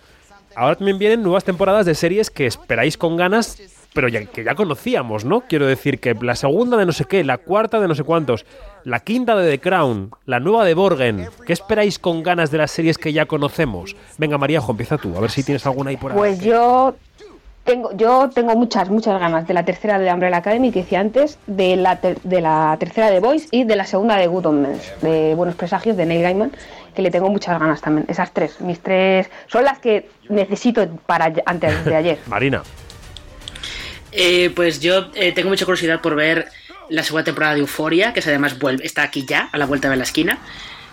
ahora también vienen nuevas temporadas de series que esperáis con ganas, pero ya, que ya conocíamos, ¿no? Quiero decir que la segunda de no sé qué, la cuarta de no sé cuántos, la quinta de The Crown, la nueva de Borgen. ¿Qué esperáis con ganas de las series que ya conocemos? Venga, Maríajo, empieza tú, a ver si tienes alguna ahí por ahí. Pues yo tengo, yo tengo muchas, muchas ganas de la tercera de Umbrella Academy que decía antes, de la, ter- de la tercera de Boys y de la segunda de Good Omens, de Buenos Presagios, de Neil Gaiman, que le tengo muchas ganas también. Esas tres, mis tres, son las que necesito para antes de [LAUGHS] ayer. Marina. Eh, pues yo eh, tengo mucha curiosidad por ver la segunda temporada de Euforia, que es además vuelve, está aquí ya, a la vuelta de la esquina.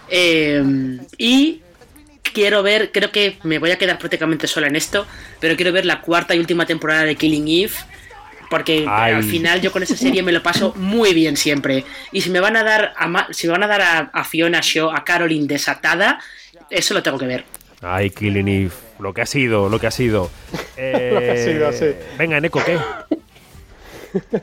Eh, y quiero ver, creo que me voy a quedar prácticamente sola en esto, pero quiero ver la cuarta y última temporada de Killing Eve. Porque Ay. al final yo con esa serie me lo paso muy bien siempre. Y si me van a dar a, Ma- si me van a, dar a, a Fiona Shaw, a Caroline desatada, eso lo tengo que ver. Ay, Killing Eve, lo que ha sido, lo que ha sido. Eh, [LAUGHS] Lo que ha sido, sí. Venga, Eneco, ¿qué? [LAUGHS]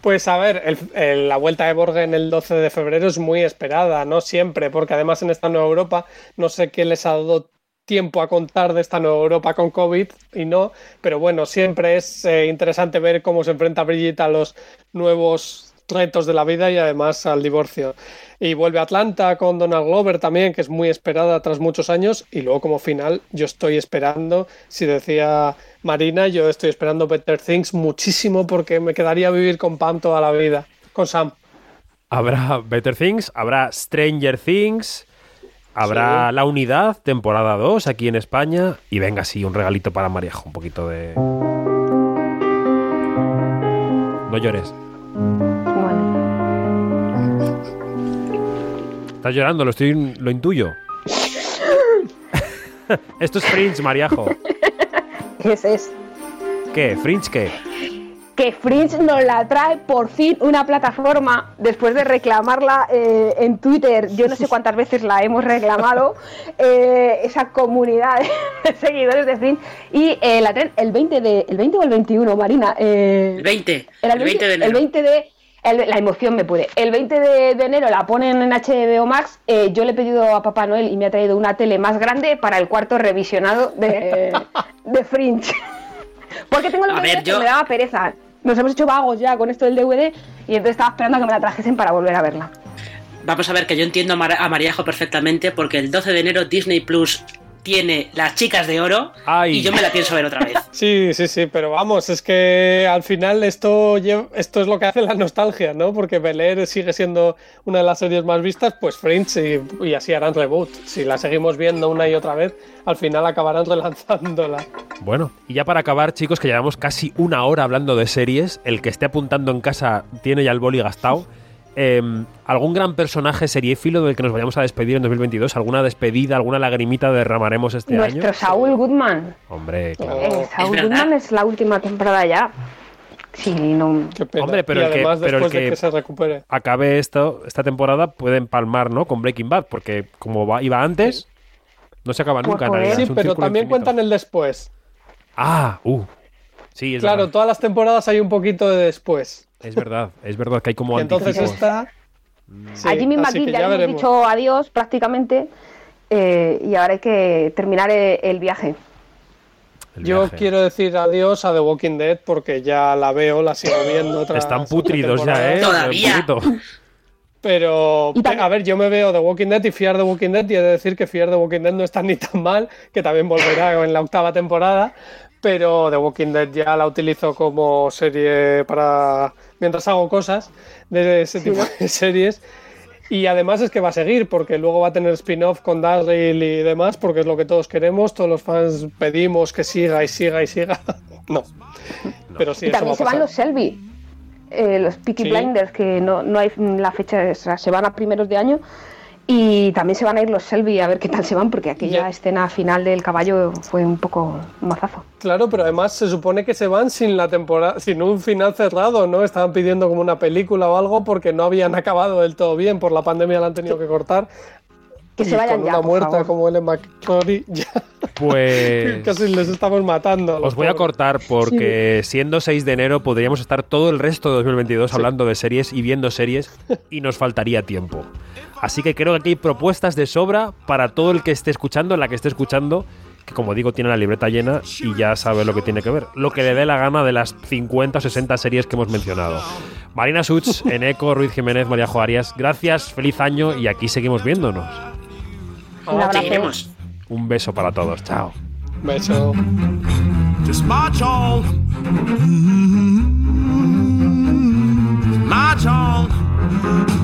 Pues a ver, el- el- la vuelta de Borgen el 12 de febrero es muy esperada, no siempre, porque además en esta nueva Europa no sé qué les ha dado tiempo a contar de esta nueva Europa con COVID y no, pero bueno, siempre es eh, interesante ver cómo se enfrenta Brigitte a los nuevos retos de la vida y además al divorcio. Y vuelve a Atlanta con Donald Glover también, que es muy esperada tras muchos años. Y luego como final yo estoy esperando, si decía Marina, yo estoy esperando Better Things muchísimo porque me quedaría vivir con Pam toda la vida, con Sam. Habrá Better Things, habrá Stranger Things, habrá Sí. La Unidad, temporada 2, aquí en España. Y venga, sí, un regalito para Maríajo, un poquito de... No llores. Estás llorando, lo, estoy, lo intuyo. [LAUGHS] Esto es Fringe, Mariajo. Ese es. ¿Qué? ¿Fringe qué? Que Fringe nos la trae por fin una plataforma después de reclamarla eh, en Twitter. Yo no sé cuántas veces la hemos reclamado, [LAUGHS] eh, esa comunidad [LAUGHS] de seguidores de Fringe. Y eh, la traen el 20, de, el 20 o el 21, Marina. Eh, El 20. era El 20 de enero. El 20 de. el- la emoción me puede. El 20 de, de enero la ponen en HBO Max. eh, yo le he pedido a Papá Noel y me ha traído una tele más grande para el cuarto revisionado de, [LAUGHS] de Fringe. Porque tengo el A DVD ver, que me daba pereza. Nos hemos hecho vagos ya con esto del DVD y entonces estaba esperando a que me la trajesen para volver a verla. Vamos a ver que yo entiendo a, Mar- a Mariajo perfectamente porque el 12 de enero Disney Plus tiene Las Chicas de Oro y yo me la pienso ver otra vez. [LAUGHS] Sí, sí, sí, pero vamos, es que al final esto, esto es lo que hace la nostalgia, ¿no? Porque Bel Air sigue siendo una de las series más vistas, pues Fringe y, y así harán reboot. Si la seguimos viendo una y otra vez, al final acabarán [LAUGHS] relanzándola. Bueno, y ya para acabar, chicos, que llevamos casi una hora hablando de series, el que esté apuntando en casa tiene ya el boli gastado. Eh, ¿Algún gran personaje seriéfilo del que nos vayamos a despedir en 2022? ¿Alguna despedida, alguna lagrimita derramaremos este Nuestro año? Saúl Goodman. Hombre, claro. Eh, Saúl Goodman es la última temporada ya. Sí, no. Hombre, pero y el que, además pero el de que que se recupere. acabe esto, esta temporada puede empalmar, ¿no? Con Breaking Bad, porque como va- iba antes, no se acaba nunca. en realidad, Sí, pero también infinito. cuentan el después. Ah, uh. Sí, es Claro, verdad. todas las temporadas hay un poquito de después. Es verdad, es verdad que hay como entonces anticipos. esta... Sí, a Jimmy así McGill que ya, ya le hemos dicho adiós prácticamente eh, y ahora hay que terminar eh, el viaje. Yo quiero decir adiós a The Walking Dead porque ya la veo, la sigo viendo. tras Están putridos ya, ¿eh? poquito. Pero, a ver, yo me veo The Walking Dead y Fear The Walking Dead y he de decir que Fear The Walking Dead no está ni tan mal, que también volverá [LAUGHS] en la octava temporada, pero The Walking Dead ya la utilizo como serie para mientras hago cosas de ese tipo de series. Y además es que va a seguir, porque luego va a tener spin-off con Daryl y demás, porque es lo que todos queremos, todos los fans pedimos que siga y siga y siga. [LAUGHS] no. Pero sí, y eso va también a se van los Selby, eh, los Peaky Sí. Blinders, que no, no hay la fecha, o sea, se van a primeros de año. Y también se van a ir los Selby a ver qué tal se van, porque aquella escena final del caballo fue un poco un mazazo. Claro, pero además se supone que se van sin la temporada, sin un final cerrado, ¿no? Estaban pidiendo como una película o algo porque no habían acabado del todo bien, por la pandemia la han tenido que cortar. Que Y se vayan con ya, una por muerta favor. como Ellen McCrory, [LAUGHS] ya Pues. casi les estamos matando. a Os voy a pobres. cortar porque siendo 6 de enero podríamos estar todo el resto de 2022 hablando de series y viendo series y nos faltaría tiempo. Así que creo que aquí hay propuestas de sobra para todo el que esté escuchando, la que esté escuchando, que como digo tiene la libreta llena y ya sabe lo que tiene que ver. Lo que le dé la gana de las 50 o 60 series que hemos mencionado. Marina Such, [LAUGHS] Eneco, Ruiz Jiménez, María Jo Arias, gracias, feliz año y aquí seguimos viéndonos. Un abrazo. Un beso para todos, chao. Beso. Just march on. March on.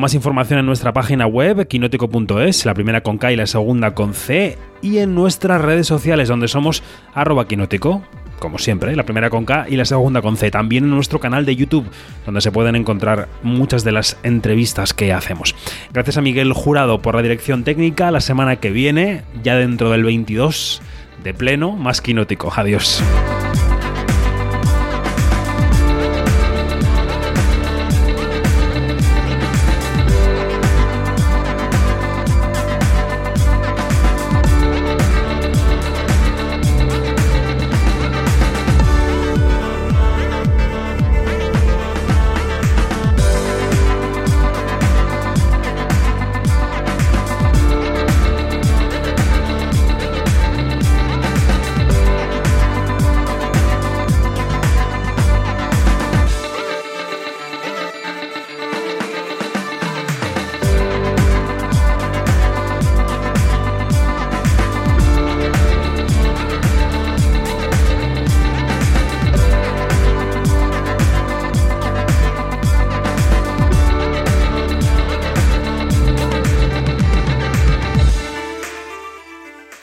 Más información en nuestra página web, quinótico.es, la primera con K y la segunda con C, y en nuestras redes sociales, donde somos arroba quinótico, como siempre, la primera con K y la segunda con C. También en nuestro canal de YouTube, donde se pueden encontrar muchas de las entrevistas que hacemos. Gracias a Miguel Jurado por la dirección técnica. La semana que viene, ya dentro del 22, de pleno, más quinótico. Adiós.